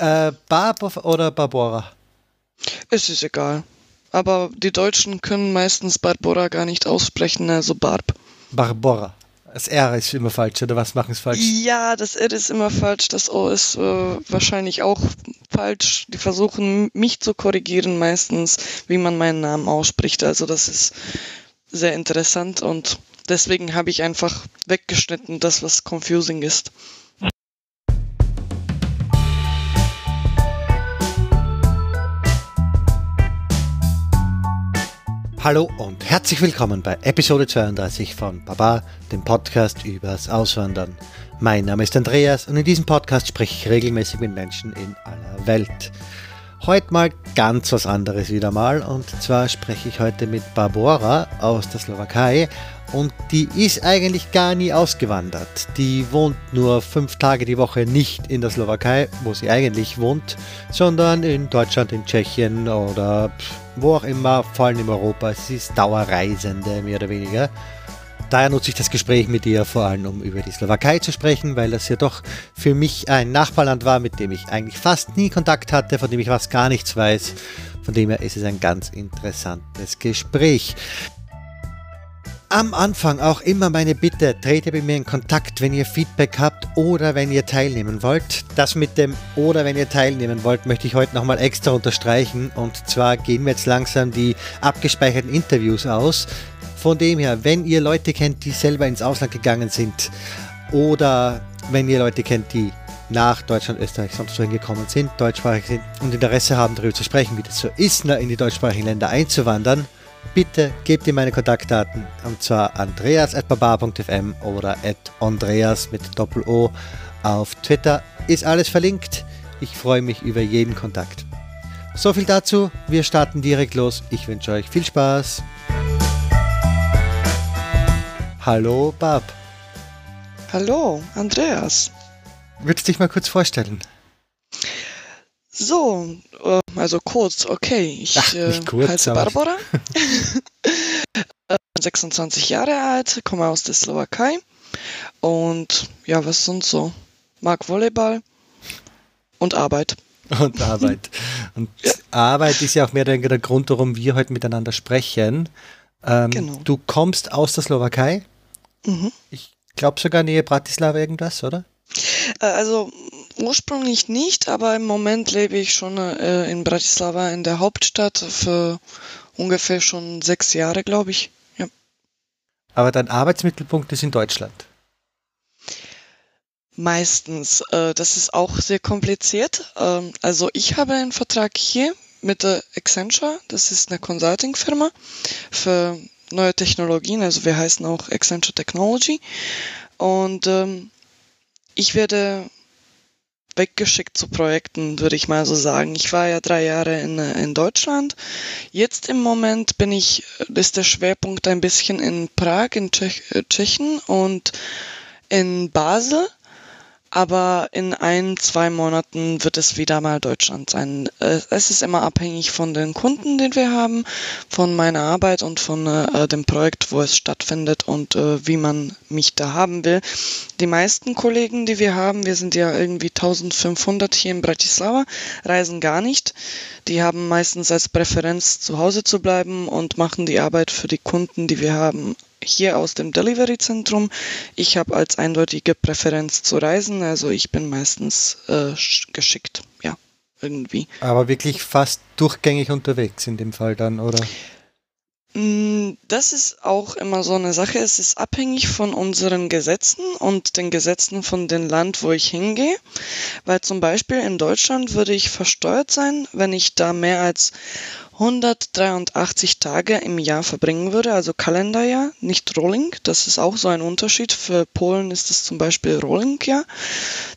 Äh, Barb oder Barbora? Es ist egal. Aber die Deutschen können meistens Barbora gar nicht aussprechen, also Barb. Barbora. Das R ist immer falsch, oder was machen es falsch? Ja, das R ist immer falsch, das O ist äh, wahrscheinlich auch falsch. Die versuchen mich zu korrigieren meistens, wie man meinen Namen ausspricht. Also das ist sehr interessant und deswegen habe ich einfach weggeschnitten, das was confusing ist. Hallo und herzlich willkommen bei Episode 32 von Baba, dem Podcast übers Auswandern. Mein Name ist Andreas und in diesem Podcast spreche ich regelmäßig mit Menschen in aller Welt. Heute mal ganz was anderes wieder mal und zwar spreche ich heute mit Barbora aus der Slowakei und die ist eigentlich gar nie ausgewandert. Die wohnt nur fünf Tage die Woche nicht in der Slowakei, wo sie eigentlich wohnt, sondern in Deutschland, in Tschechien oder wo auch immer, vor allem in Europa. Sie ist Dauerreisende, mehr oder weniger. Daher nutze ich das Gespräch mit ihr vor allem, um über die Slowakei zu sprechen, weil das ja doch für mich ein Nachbarland war, mit dem ich eigentlich fast nie Kontakt hatte, von dem ich fast gar nichts weiß. Von dem her ist es ein ganz interessantes Gespräch. Am Anfang auch immer meine Bitte, trete bei mir in Kontakt, wenn ihr Feedback habt oder wenn ihr teilnehmen wollt. Das mit dem oder wenn ihr teilnehmen wollt, möchte ich heute nochmal extra unterstreichen. Und zwar gehen wir jetzt langsam die abgespeicherten Interviews aus. Von dem her, wenn ihr Leute kennt, die selber ins Ausland gegangen sind oder wenn ihr Leute kennt, die nach Deutschland, Österreich, sonst wohin gekommen sind, deutschsprachig sind und Interesse haben, darüber zu sprechen, wie das so ist, in die deutschsprachigen Länder einzuwandern, bitte gebt ihr meine Kontaktdaten und zwar andreas.baba.fm oder andreas mit Doppel-O auf Twitter. Ist alles verlinkt. Ich freue mich über jeden Kontakt. So viel dazu. Wir starten direkt los. Ich wünsche euch viel Spaß. Hallo, Bab. Hallo, Andreas. Würdest du dich mal kurz vorstellen? So, äh, also kurz, okay. Ich Ach, äh, kurz, heiße Barbara, 26 Jahre alt, komme aus der Slowakei und ja, was sonst so? Mag Volleyball und Arbeit. Und Arbeit. Und ja. Arbeit ist ja auch mehr der, der Grund, warum wir heute miteinander sprechen. Ähm, genau. Du kommst aus der Slowakei. Mhm. Ich glaube sogar Nähe Bratislava irgendwas, oder? Äh, also ursprünglich nicht, aber im Moment lebe ich schon äh, in Bratislava in der Hauptstadt für ungefähr schon sechs Jahre, glaube ich. Ja. Aber dein Arbeitsmittelpunkt ist in Deutschland? Meistens. Äh, das ist auch sehr kompliziert. Ähm, also ich habe einen Vertrag hier mit der Accenture. Das ist eine Consulting-Firma für neue Technologien. Also wir heißen auch Accenture Technology. Und ähm, ich werde weggeschickt zu Projekten, würde ich mal so sagen. Ich war ja drei Jahre in, in Deutschland. Jetzt im Moment bin ich, ist der Schwerpunkt ein bisschen in Prag, in Tschech, Tschechien und in Basel aber in ein, zwei Monaten wird es wieder mal Deutschland sein. Äh, es ist immer abhängig von den Kunden, den wir haben, von meiner Arbeit und von äh, dem Projekt, wo es stattfindet und äh, wie man mich da haben will. Die meisten Kollegen, die wir haben, wir sind ja irgendwie 1500 hier in Bratislava, reisen gar nicht. Die haben meistens als Präferenz zu Hause zu bleiben und machen die Arbeit für die Kunden, die wir haben, hier aus dem Delivery-Zentrum. Ich habe als eindeutige Präferenz zu reisen, also ich bin meistens äh, geschickt, ja, irgendwie. Aber wirklich fast durchgängig unterwegs in dem Fall dann, oder? Mm, das ist auch immer so eine Sache. Es ist abhängig von unseren Gesetzen und den Gesetzen von dem Land, wo ich hingehe. Weil zum Beispiel in Deutschland würde ich versteuert sein, wenn ich da mehr als 183 Tage im Jahr verbringen würde, also Kalenderjahr, nicht Rolling. Das ist auch so ein Unterschied. Für Polen ist es zum Beispiel Rolling-Jahr.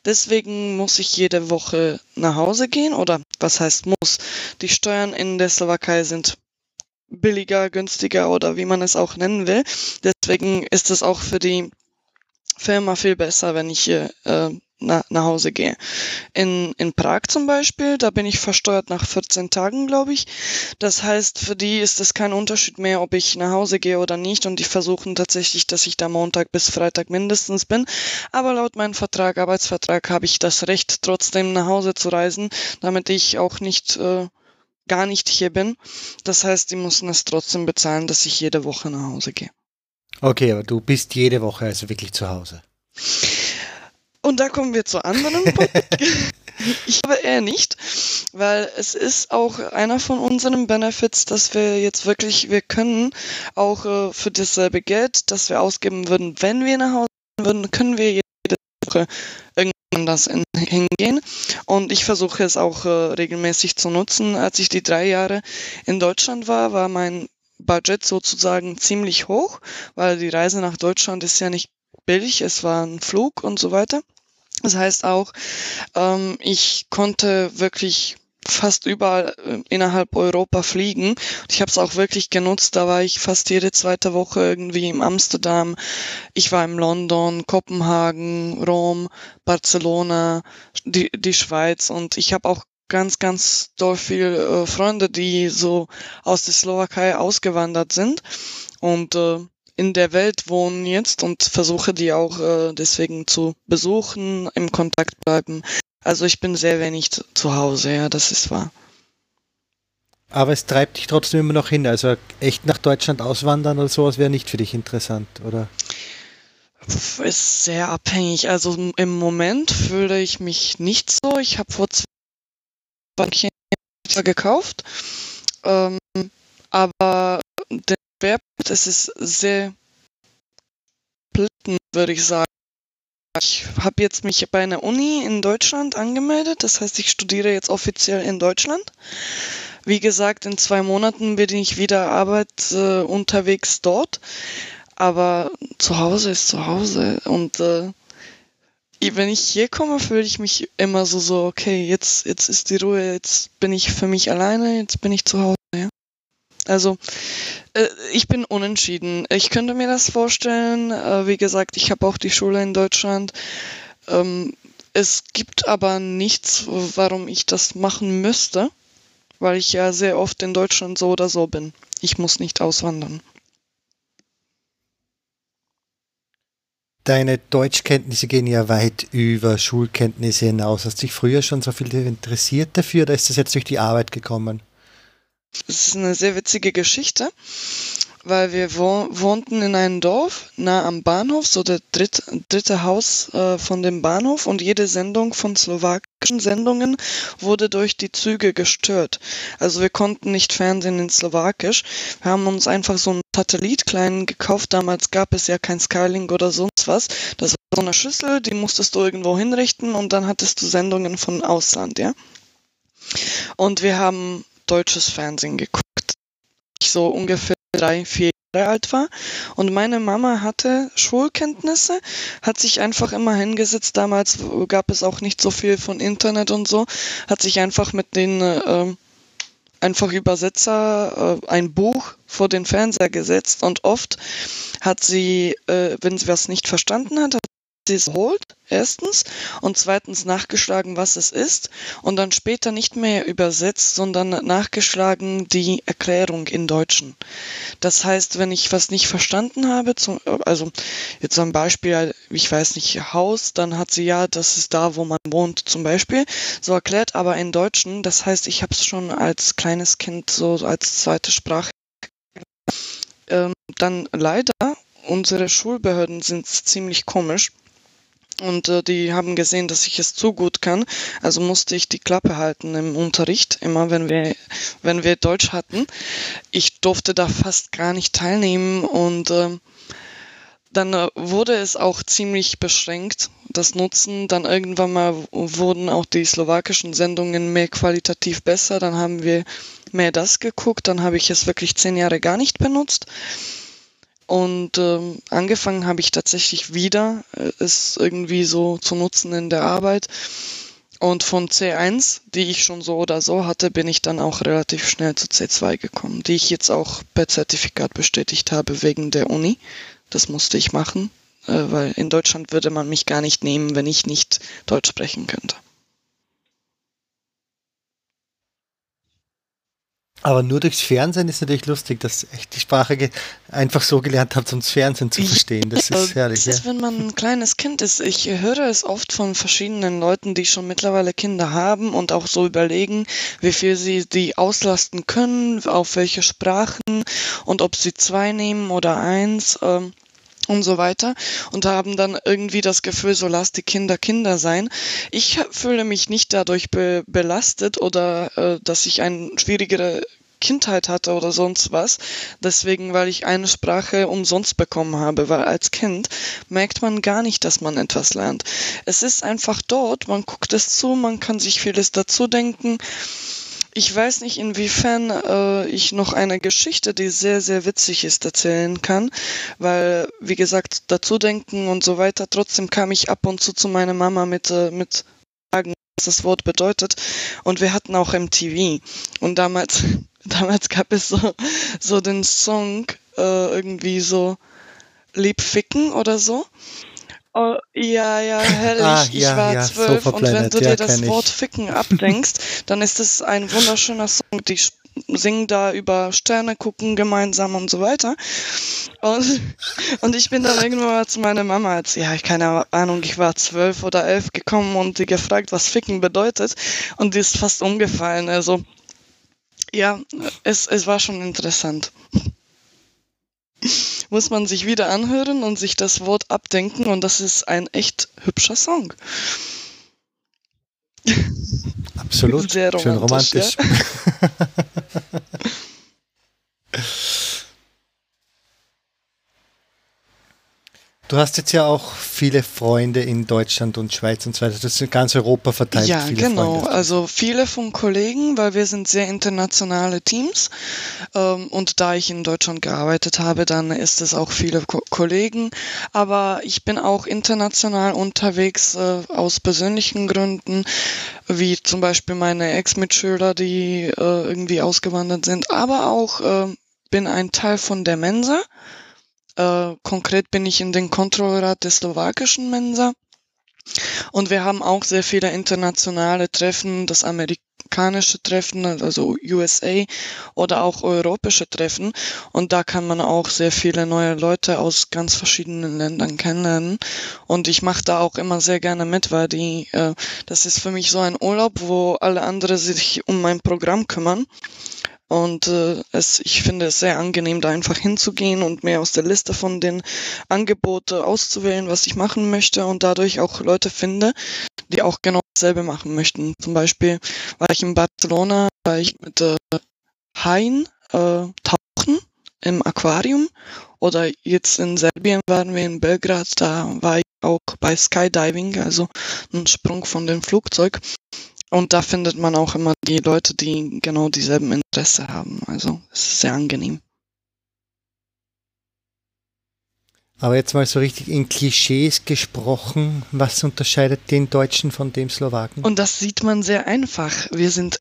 Deswegen muss ich jede Woche nach Hause gehen oder was heißt muss? Die Steuern in der Slowakei sind billiger, günstiger oder wie man es auch nennen will. Deswegen ist es auch für die für immer viel besser, wenn ich äh, na, nach Hause gehe. In, in Prag zum Beispiel, da bin ich versteuert nach 14 Tagen, glaube ich. Das heißt, für die ist es kein Unterschied mehr, ob ich nach Hause gehe oder nicht. Und die versuchen tatsächlich, dass ich da Montag bis Freitag mindestens bin. Aber laut meinem Vertrag, Arbeitsvertrag, habe ich das Recht, trotzdem nach Hause zu reisen, damit ich auch nicht äh, gar nicht hier bin. Das heißt, die müssen es trotzdem bezahlen, dass ich jede Woche nach Hause gehe. Okay, aber du bist jede Woche also wirklich zu Hause. Und da kommen wir zu anderen ich glaube eher nicht, weil es ist auch einer von unseren Benefits, dass wir jetzt wirklich, wir können auch äh, für dasselbe Geld, das wir ausgeben würden, wenn wir nach Hause würden, können wir jede Woche irgendwann das in, hingehen. Und ich versuche es auch äh, regelmäßig zu nutzen. Als ich die drei Jahre in Deutschland war, war mein Budget sozusagen ziemlich hoch, weil die Reise nach Deutschland ist ja nicht billig, es war ein Flug und so weiter. Das heißt auch, ähm, ich konnte wirklich fast überall äh, innerhalb Europa fliegen. Ich habe es auch wirklich genutzt. Da war ich fast jede zweite Woche irgendwie im Amsterdam. Ich war in London, Kopenhagen, Rom, Barcelona, die, die Schweiz und ich habe auch ganz, ganz doll viele äh, Freunde, die so aus der Slowakei ausgewandert sind. Und äh, in der Welt wohnen jetzt und versuche die auch äh, deswegen zu besuchen, im Kontakt bleiben. Also ich bin sehr wenig zu Hause, ja, das ist wahr. Aber es treibt dich trotzdem immer noch hin. Also echt nach Deutschland auswandern oder sowas wäre nicht für dich interessant, oder? Ist sehr abhängig. Also im Moment fühle ich mich nicht so. Ich habe vor zwei Jahren gekauft. Ähm, aber der Schwerpunkt es ist sehr splitten, würde ich sagen. Ich habe jetzt mich bei einer Uni in Deutschland angemeldet, das heißt, ich studiere jetzt offiziell in Deutschland. Wie gesagt, in zwei Monaten bin ich wieder Arbeit äh, unterwegs dort, aber zu Hause ist zu Hause und äh, wenn ich hier komme, fühle ich mich immer so so, okay, jetzt jetzt ist die Ruhe, jetzt bin ich für mich alleine, jetzt bin ich zu Hause. Ja? Also äh, ich bin unentschieden. Ich könnte mir das vorstellen. Äh, wie gesagt, ich habe auch die Schule in Deutschland. Ähm, es gibt aber nichts, warum ich das machen müsste, weil ich ja sehr oft in Deutschland so oder so bin. Ich muss nicht auswandern. Deine Deutschkenntnisse gehen ja weit über Schulkenntnisse hinaus. Hast du dich früher schon so viel interessiert dafür oder ist das jetzt durch die Arbeit gekommen? Es ist eine sehr witzige Geschichte, weil wir wohnten in einem Dorf nah am Bahnhof, so der dritte, dritte Haus äh, von dem Bahnhof und jede Sendung von slowakischen Sendungen wurde durch die Züge gestört. Also wir konnten nicht fernsehen in Slowakisch. Wir haben uns einfach so einen Satellit kleinen gekauft. Damals gab es ja kein Skylink oder sonst was. Das war so eine Schüssel, die musstest du irgendwo hinrichten und dann hattest du Sendungen von Ausland, ja. Und wir haben deutsches Fernsehen geguckt. Ich so ungefähr drei, vier Jahre alt war. Und meine Mama hatte Schulkenntnisse, hat sich einfach immer hingesetzt. Damals gab es auch nicht so viel von Internet und so, hat sich einfach mit den äh, einfach Übersetzer äh, ein Buch vor den Fernseher gesetzt und oft hat sie, äh, wenn sie was nicht verstanden hat, sie es holt, erstens, und zweitens nachgeschlagen, was es ist, und dann später nicht mehr übersetzt, sondern nachgeschlagen die Erklärung in Deutschen. Das heißt, wenn ich was nicht verstanden habe, zum, also jetzt ein Beispiel, ich weiß nicht, Haus, dann hat sie ja, das ist da, wo man wohnt, zum Beispiel, so erklärt, aber in Deutschen, das heißt, ich habe es schon als kleines Kind so als zweite Sprache ähm, dann leider, unsere Schulbehörden sind ziemlich komisch. Und äh, die haben gesehen, dass ich es zu gut kann. Also musste ich die Klappe halten im Unterricht, immer wenn wir, wenn wir Deutsch hatten. Ich durfte da fast gar nicht teilnehmen und äh, dann äh, wurde es auch ziemlich beschränkt, das Nutzen. Dann irgendwann mal wurden auch die slowakischen Sendungen mehr qualitativ besser. Dann haben wir mehr das geguckt. Dann habe ich es wirklich zehn Jahre gar nicht benutzt. Und ähm, angefangen habe ich tatsächlich wieder, äh, es irgendwie so zu nutzen in der Arbeit. Und von C1, die ich schon so oder so hatte, bin ich dann auch relativ schnell zu C2 gekommen, die ich jetzt auch per Zertifikat bestätigt habe wegen der Uni. Das musste ich machen. äh, weil in Deutschland würde man mich gar nicht nehmen, wenn ich nicht Deutsch sprechen könnte. Aber nur durchs Fernsehen ist natürlich lustig, dass ich die Sprache einfach so gelernt habe, um das Fernsehen zu verstehen. Das ist herrlich. Das ist, wenn man ein kleines Kind ist. Ich höre es oft von verschiedenen Leuten, die schon mittlerweile Kinder haben und auch so überlegen, wie viel sie die auslasten können, auf welche Sprachen und ob sie zwei nehmen oder eins. Ähm, und so weiter und haben dann irgendwie das Gefühl, so lass die Kinder Kinder sein. Ich fühle mich nicht dadurch be belastet oder äh, dass ich eine schwierigere Kindheit hatte oder sonst was. Deswegen, weil ich eine Sprache umsonst bekommen habe, weil als Kind merkt man gar nicht, dass man etwas lernt. Es ist einfach dort, man guckt es zu, man kann sich vieles dazu denken ich weiß nicht, inwiefern äh, ich noch eine Geschichte, die sehr, sehr witzig ist, erzählen kann, weil, wie gesagt, dazu denken und so weiter. Trotzdem kam ich ab und zu zu meiner Mama mit, äh, mit Fragen, was das Wort bedeutet. Und wir hatten auch MTV. Und damals, damals gab es so, so den Song, äh, irgendwie so Lieb ficken oder so. Oh, ja, ja, herrlich. Ah, ja, ich war ja, zwölf und wenn du dir ja, das Wort Ficken abdenkst, dann ist es ein wunderschöner Song. Die singen da über Sterne gucken gemeinsam und so weiter. Und, und ich bin dann irgendwann mal zu meiner Mama, als, ja, ich keine Ahnung, ich war zwölf oder elf gekommen und die gefragt, was Ficken bedeutet. Und die ist fast umgefallen. Also, ja, es, es war schon interessant muss man sich wieder anhören und sich das Wort abdenken und das ist ein echt hübscher Song. Absolut. Sehr romantisch. Schön romantisch. Ja? Du hast jetzt ja auch viele Freunde in Deutschland und Schweiz und so weiter. Das ist in ganz Europa verteilt. Ja, genau. Freunde. Also viele von Kollegen, weil wir sind sehr internationale Teams. Ähm, und da ich in Deutschland gearbeitet habe, dann ist es auch viele Ko Kollegen. Aber ich bin auch international unterwegs äh, aus persönlichen Gründen, wie zum Beispiel meine Ex-Mitschüler, die äh, irgendwie ausgewandert sind. Aber auch äh, bin ein Teil von der Mensa. Äh, konkret bin ich in den Kontrollrat der slowakischen Mensa. Und wir haben auch sehr viele internationale Treffen, das amerikanische Treffen, also USA oder auch europäische Treffen. Und da kann man auch sehr viele neue Leute aus ganz verschiedenen Ländern kennenlernen. Und ich mache da auch immer sehr gerne mit, weil die, äh, das ist für mich so ein Urlaub, wo alle anderen sich um mein Programm kümmern. Und äh, es, ich finde es sehr angenehm, da einfach hinzugehen und mir aus der Liste von den Angeboten auszuwählen, was ich machen möchte und dadurch auch Leute finde, die auch genau dasselbe machen möchten. Zum Beispiel war ich in Barcelona, war ich mit äh, Haien äh, tauchen im Aquarium oder jetzt in Serbien waren wir in Belgrad, da war ich auch bei Skydiving, also ein Sprung von dem Flugzeug. Und da findet man auch immer die Leute, die genau dieselben Interesse haben. Also es ist sehr angenehm. Aber jetzt mal so richtig in Klischees gesprochen, was unterscheidet den Deutschen von dem Slowaken? Und das sieht man sehr einfach. Wir sind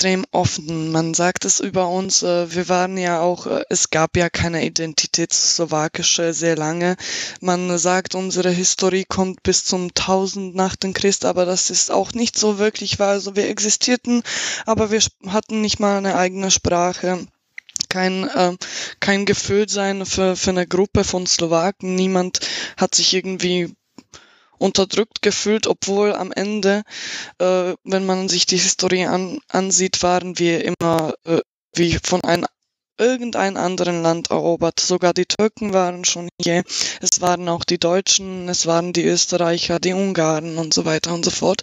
extrem offen. Man sagt es über uns, äh, wir waren ja auch, äh, es gab ja keine Identität slowakische sehr lange. Man sagt, unsere Historie kommt bis zum 1000 nach dem Christ, aber das ist auch nicht so wirklich wahr. Also wir existierten, aber wir hatten nicht mal eine eigene Sprache kein, äh, kein Gefühl sein für, für eine Gruppe von Slowaken. Niemand hat sich irgendwie unterdrückt gefühlt, obwohl am Ende, äh, wenn man sich die Historie an, ansieht, waren wir immer äh, wie von einem irgendein anderen Land erobert. Sogar die Türken waren schon hier. Es waren auch die Deutschen, es waren die Österreicher, die Ungarn und so weiter und so fort.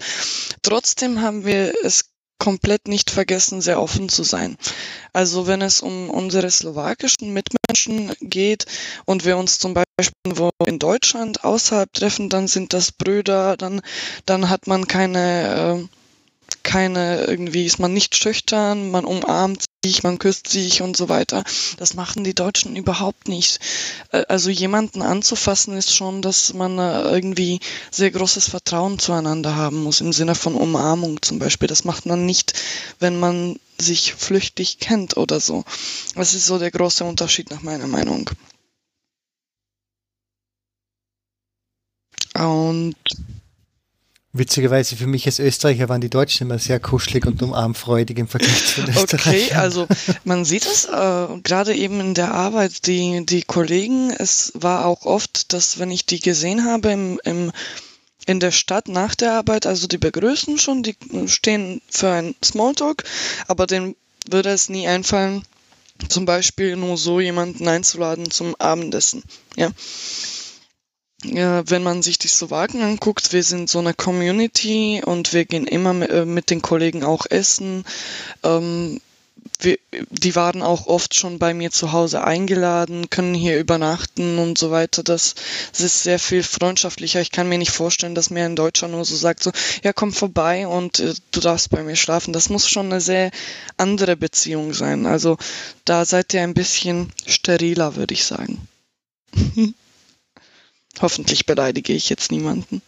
Trotzdem haben wir es komplett nicht vergessen, sehr offen zu sein. Also wenn es um unsere slowakischen Mitmenschen geht und wir uns zum Beispiel in Deutschland außerhalb treffen, dann sind das Brüder, dann, dann hat man keine, äh, keine, irgendwie ist man nicht schüchtern, man umarmt sich, man küsst sich und so weiter. Das machen die Deutschen überhaupt nicht. Äh, also jemanden anzufassen ist schon, dass man äh, irgendwie sehr großes Vertrauen zueinander haben muss, im Sinne von Umarmung zum Beispiel. Das macht man nicht, wenn man sich flüchtig kennt oder so. Das ist so der große Unterschied nach meiner Meinung. Und Witzigerweise für mich als Österreicher waren die Deutschen immer sehr kuschelig und umarmfreudig im Vergleich zu den Österreichern. Okay, also man sieht es äh, gerade eben in der Arbeit, die, die Kollegen, es war auch oft, dass wenn ich die gesehen habe im, im, in der Stadt nach der Arbeit, also die begrüßen schon, die stehen für ein Smalltalk, aber denen würde es nie einfallen, zum Beispiel nur so jemanden einzuladen zum Abendessen. Ja wenn man sich die Slowaken anguckt, wir sind so eine Community und wir gehen immer äh, mit den Kollegen auch essen. Ähm, wir, die waren auch oft schon bei mir zu Hause eingeladen, können hier übernachten und so weiter. Das, das ist sehr viel freundschaftlicher. Ich kann mir nicht vorstellen, dass mir ein Deutscher nur so sagt, so, ja, komm vorbei und äh, du darfst bei mir schlafen. Das muss schon eine sehr andere Beziehung sein. Also da seid ihr ein bisschen steriler, würde ich sagen. Hoffentlich beleidige ich jetzt niemanden.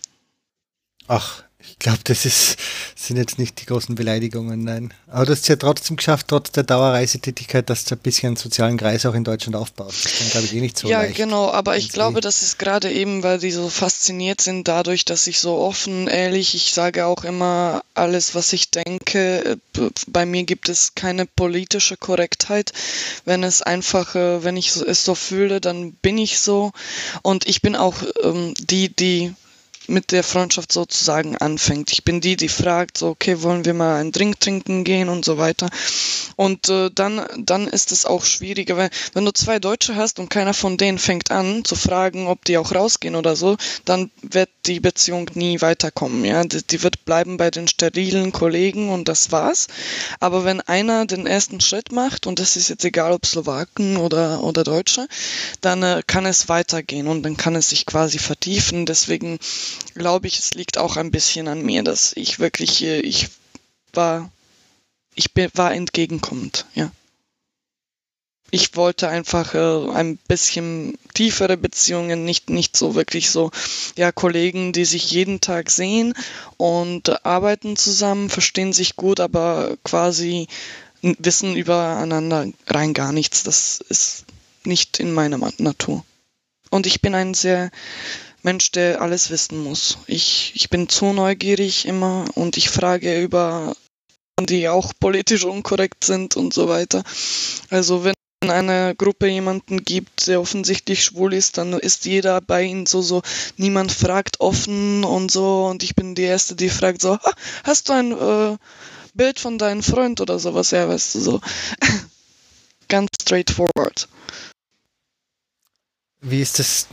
Ach, ich glaube, das ist, sind jetzt nicht die großen Beleidigungen, nein. Aber du hast es ja trotzdem geschafft, trotz der Dauerreisetätigkeit, dass du ein bisschen einen sozialen Kreis auch in Deutschland aufbaust. Das ist, glaube ich, eh nicht so Ja, leicht. genau, aber ich glaube, das ist gerade eben, weil die so fasziniert sind dadurch, dass ich so offen, ehrlich, ich sage auch immer alles, was ich denke. Bei mir gibt es keine politische Korrektheit. Wenn es einfach, äh, wenn ich es so fühle, dann bin ich so. Und ich bin auch ähm, die, die mit der Freundschaft sozusagen anfängt. Ich bin die, die fragt, so, okay, wollen wir mal einen Drink trinken gehen und so weiter. Und äh, dann, dann ist es auch schwieriger, weil wenn du zwei Deutsche hast und keiner von denen fängt an zu fragen, ob die auch rausgehen oder so, dann wird die Beziehung nie weiterkommen. Ja, die, die wird bleiben bei den sterilen Kollegen und das war's. Aber wenn einer den ersten Schritt macht und das ist jetzt egal, ob Slowaken oder oder Deutsche, dann äh, kann es weitergehen und dann kann es sich quasi vertiefen. Deswegen glaube ich, es liegt auch ein bisschen an mir, dass ich wirklich, äh, ich war, ich war entgegenkommend, ja. Ich wollte einfach äh, ein bisschen tiefere Beziehungen, nicht, nicht so wirklich so, ja, Kollegen, die sich jeden Tag sehen und arbeiten zusammen, verstehen sich gut, aber quasi wissen übereinander rein gar nichts. Das ist nicht in meiner Natur. Und ich bin ein sehr Mensch, der alles wissen muss. Ich, ich bin zu neugierig immer und ich frage über die auch politisch unkorrekt sind und so weiter. Also wenn eine Gruppe jemanden gibt, der offensichtlich schwul ist, dann ist jeder bei ihnen so, so, niemand fragt offen und so und ich bin die Erste, die fragt so, hast du ein äh, Bild von deinem Freund oder sowas? Ja, weißt du, so. Ganz straightforward. Wie ist das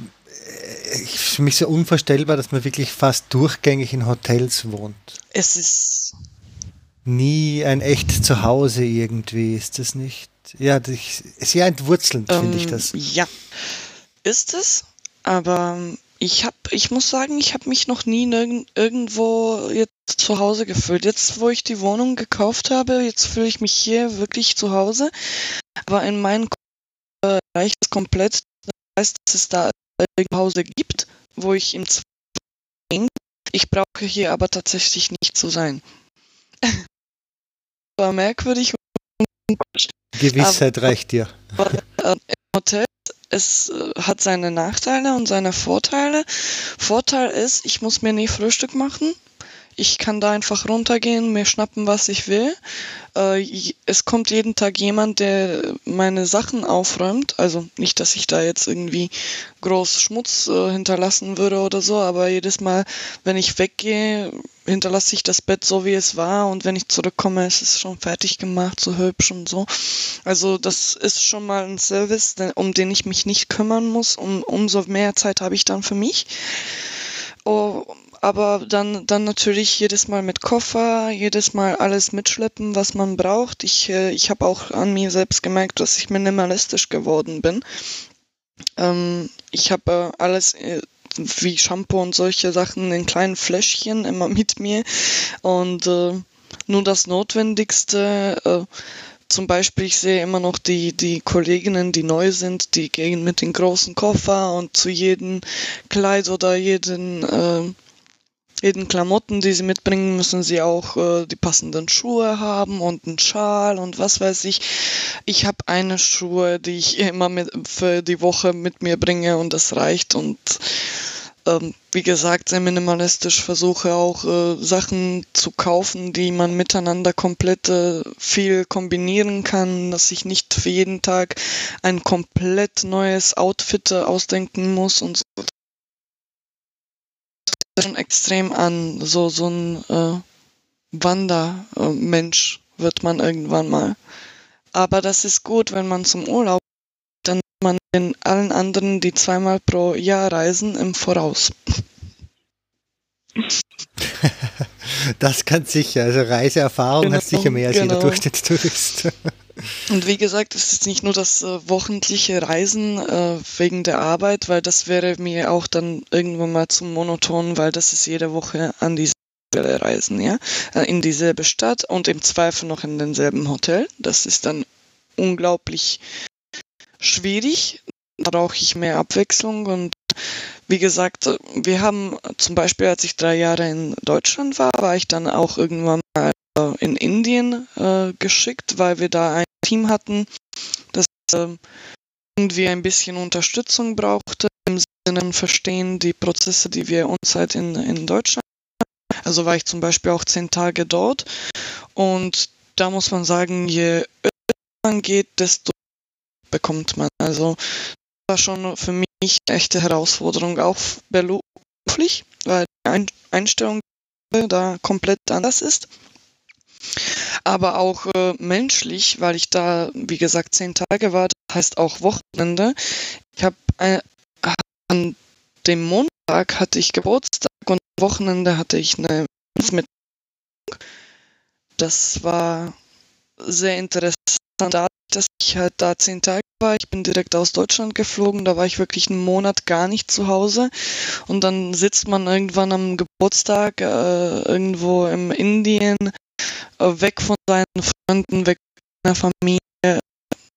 für mich so unvorstellbar, dass man wirklich fast durchgängig in Hotels wohnt. Es ist nie ein echt Zuhause irgendwie, ist das nicht? Ja, das, sehr entwurzelnd ähm, finde ich das. Ja, ist es, aber ich habe, ich muss sagen, ich habe mich noch nie irgendwo jetzt zu Hause gefühlt. Jetzt, wo ich die Wohnung gekauft habe, jetzt fühle ich mich hier wirklich zu Hause. Aber in meinem Kopf reicht es komplett. Das heißt, dass es da Hause gibt, wo ich im Zweifel ich brauche hier aber tatsächlich nicht zu sein. War merkwürdig. Gewissheit aber, reicht dir. Äh, Im Hotel, es äh, hat seine Nachteile und seine Vorteile. Vorteil ist, ich muss mir nie Frühstück machen. Ich kann da einfach runtergehen, mir schnappen, was ich will. Äh, es kommt jeden Tag jemand, der meine Sachen aufräumt. Also nicht, dass ich da jetzt irgendwie groß Schmutz äh, hinterlassen würde oder so, aber jedes Mal, wenn ich weggehe, hinterlasse ich das Bett so, wie es war. Und wenn ich zurückkomme, ist es schon fertig gemacht, so hübsch und so. Also das ist schon mal ein Service, um den ich mich nicht kümmern muss. Um, umso mehr Zeit habe ich dann für mich. Oh, aber dann, dann natürlich jedes Mal mit Koffer, jedes Mal alles mitschleppen, was man braucht. Ich, äh, ich habe auch an mir selbst gemerkt, dass ich minimalistisch geworden bin. Ähm, ich habe äh, alles äh, wie Shampoo und solche Sachen in kleinen Fläschchen immer mit mir und äh, nur das Notwendigste. Äh, zum Beispiel, ich sehe immer noch die, die Kolleginnen, die neu sind, die gehen mit den großen Koffer und zu jedem Kleid oder jeden äh, jeden Klamotten, die sie mitbringen, müssen sie auch äh, die passenden Schuhe haben und einen Schal und was weiß ich. Ich habe eine Schuhe, die ich immer mit, für die Woche mit mir bringe und das reicht und ähm, wie gesagt, sehr minimalistisch versuche auch äh, Sachen zu kaufen, die man miteinander komplett äh, viel kombinieren kann, dass ich nicht für jeden Tag ein komplett neues Outfit äh, ausdenken muss und so. Schon extrem an, so, so ein äh, Wandermensch wird man irgendwann mal. Aber das ist gut, wenn man zum Urlaub, dann man den allen anderen, die zweimal pro Jahr reisen, im Voraus. das kann sicher. Also Reiseerfahrung genau, hat sicher mehr als genau. jeder Durchschnittstourist. Und wie gesagt, es ist nicht nur das äh, wochentliche Reisen äh, wegen der Arbeit, weil das wäre mir auch dann irgendwann mal zu monoton, weil das ist jede Woche an diese Stelle reisen, ja, äh, in dieselbe Stadt und im Zweifel noch in denselben Hotel. Das ist dann unglaublich schwierig. Da brauche ich mehr Abwechslung und wie gesagt, wir haben zum Beispiel, als ich drei Jahre in Deutschland war, war ich dann auch irgendwann mal äh, in Indien äh, geschickt, weil wir da ein Team hatten, das äh, irgendwie ein bisschen Unterstützung brauchte, im Sinne verstehen die Prozesse, die wir uns halt in, in Deutschland. Also war ich zum Beispiel auch zehn Tage dort und da muss man sagen, je öfter man geht, desto bekommt man. Also das war schon für mich eine echte Herausforderung, auch beruflich, weil die Einstellung da komplett anders ist. Aber auch äh, menschlich, weil ich da, wie gesagt, zehn Tage war, das heißt auch Wochenende. Ich habe äh, an dem Montag hatte ich Geburtstag und am Wochenende hatte ich eine mit. Das war sehr interessant, dass ich halt da zehn Tage war. Ich bin direkt aus Deutschland geflogen, da war ich wirklich einen Monat gar nicht zu Hause. Und dann sitzt man irgendwann am Geburtstag äh, irgendwo im Indien, weg von seinen Freunden, weg von der Familie,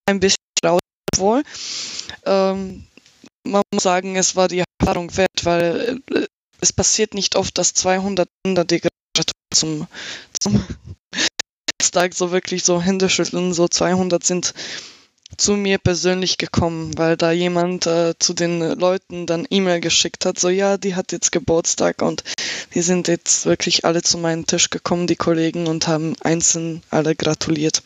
ein bisschen laut wohl. Ähm, man muss sagen, es war die Erfahrung wert, weil äh, es passiert nicht oft, dass 200 Kinder die zum, zum Tag so wirklich so Hände schütteln, so 200 sind zu mir persönlich gekommen, weil da jemand äh, zu den Leuten dann E-Mail geschickt hat, so ja, die hat jetzt Geburtstag und die sind jetzt wirklich alle zu meinem Tisch gekommen, die Kollegen, und haben einzeln alle gratuliert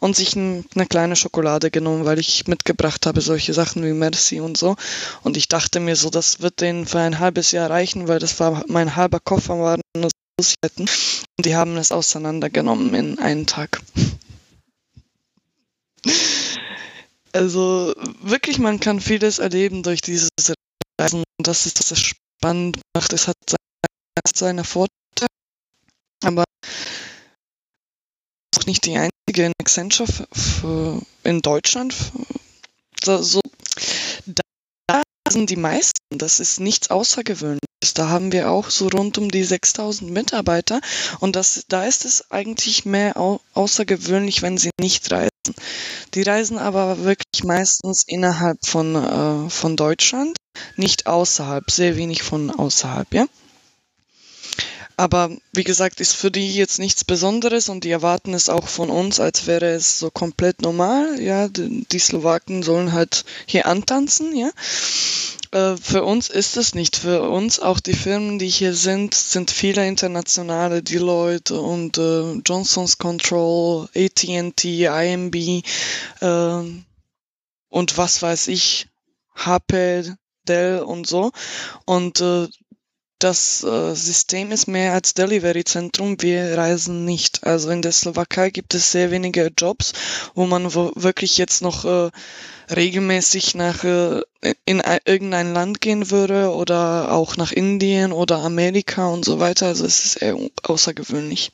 und sich ein, eine kleine Schokolade genommen, weil ich mitgebracht habe solche Sachen wie Merci und so. Und ich dachte mir so, das wird denen für ein halbes Jahr reichen, weil das war mein halber Koffer waren. Und die haben es auseinandergenommen in einen Tag. Also wirklich, man kann vieles erleben durch dieses Reisen. Das ist, das es spannend macht. Es hat seine Vorteile, aber auch nicht die einzige in Accenture für, in Deutschland. So, so, da sind die meisten. Das ist nichts Außergewöhnliches. Da haben wir auch so rund um die 6000 Mitarbeiter und das, da ist es eigentlich mehr au außergewöhnlich, wenn sie nicht reisen. Die reisen aber wirklich meistens innerhalb von, äh, von Deutschland, nicht außerhalb, sehr wenig von außerhalb, ja. Aber wie gesagt, ist für die jetzt nichts Besonderes und die erwarten es auch von uns, als wäre es so komplett normal. Ja, die, die Slowaken sollen halt hier antanzen, ja. Äh, für uns ist es nicht. Für uns, auch die Firmen, die hier sind, sind viele internationale, Deloitte und äh, Johnson's Control, AT&T, IMB äh, und was weiß ich, HP, Dell und so. Und äh, das äh, System ist mehr als Delivery-Zentrum. Wir reisen nicht. Also in der Slowakei gibt es sehr wenige Jobs, wo man wo wirklich jetzt noch äh, regelmäßig nach äh, in irgendein Land gehen würde oder auch nach Indien oder Amerika und so weiter. Also es ist eher außergewöhnlich.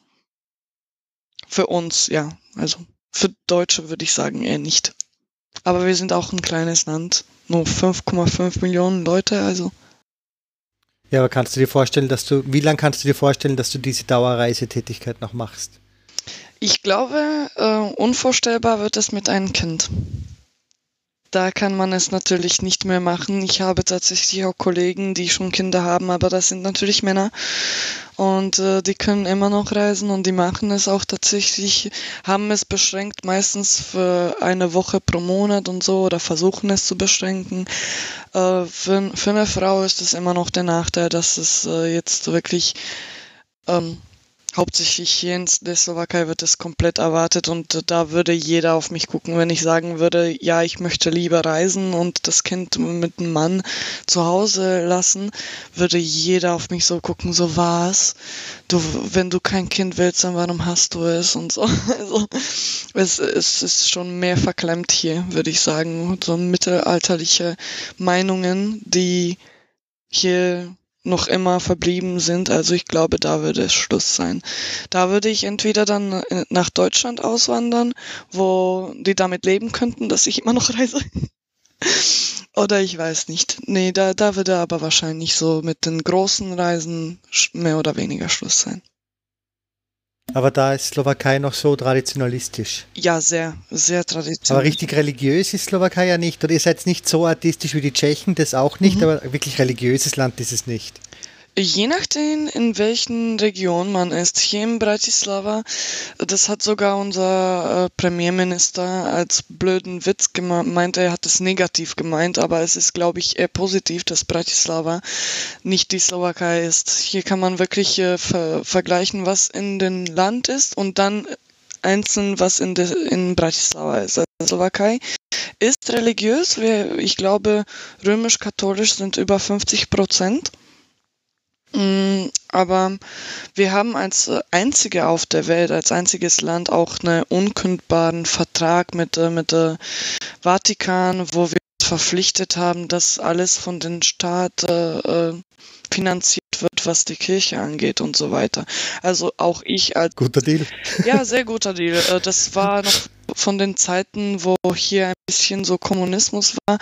Für uns, ja. Also für Deutsche würde ich sagen eher nicht. Aber wir sind auch ein kleines Land. Nur 5,5 Millionen Leute, also. Ja, aber kannst du dir vorstellen, dass du, wie lange kannst du dir vorstellen, dass du diese Dauerreisetätigkeit noch machst? Ich glaube, äh, unvorstellbar wird es mit einem Kind da kann man es natürlich nicht mehr machen. Ich habe tatsächlich auch Kollegen, die schon Kinder haben, aber das sind natürlich Männer und äh, die können immer noch reisen und die machen es auch tatsächlich, haben es beschränkt meistens für eine Woche pro Monat und so oder versuchen es zu beschränken. Äh, für, für eine Frau ist es immer noch der Nachteil, dass es äh, jetzt wirklich ähm, hauptsächlich hier in der Slowakei wird es komplett erwartet und da würde jeder auf mich gucken, wenn ich sagen würde, ja, ich möchte lieber reisen und das Kind mit einem Mann zu Hause lassen, würde jeder auf mich so gucken, so was, du, wenn du kein Kind willst, dann warum hast du es? Und so. Also es, es ist schon mehr verklemmt hier, würde ich sagen, so mittelalterliche Meinungen, die hier noch immer verblieben sind. Also ich glaube, da würde es Schluss sein. Da würde ich entweder dann äh, nach Deutschland auswandern, wo die damit leben könnten, dass ich immer noch reise. Oder ich weiß nicht. Nee, da, da würde aber wahrscheinlich so mit den großen Reisen mehr oder weniger Schluss sein. Aber da ist Slowakei noch so traditionalistisch. Ja, sehr, sehr traditionalistisch. Aber richtig religiös ist Slowakei ja nicht. Oder ihr seid nicht so artistisch wie die Tschechen, das auch nicht, mhm. aber wirklich religiöses Land ist es nicht. Je nachdem, in welchen Region man ist. Hier in Bratislava, das hat sogar unser äh, Premierminister als blöden Witz gemeint. Er hat es negativ gemeint, aber es ist, glaube ich, eher positiv, dass Bratislava nicht die Slowakei ist. Hier kann man wirklich äh, ver vergleichen, was in dem Land ist und dann einzeln, was in, in Bratislava ist. Also Slowakei ist religiös. Ich glaube, römisch-katholisch sind über 50 Prozent. Mm, aber wir haben als äh, einzige auf der Welt, als einziges Land auch einen unkündbaren Vertrag mit, äh, mit der Vatikan, wo wir uns verpflichtet haben, dass alles von den Staat äh, finanziert was die Kirche angeht und so weiter. Also auch ich als... Guter Deal. Ja, sehr guter Deal. Das war noch von den Zeiten, wo hier ein bisschen so Kommunismus war.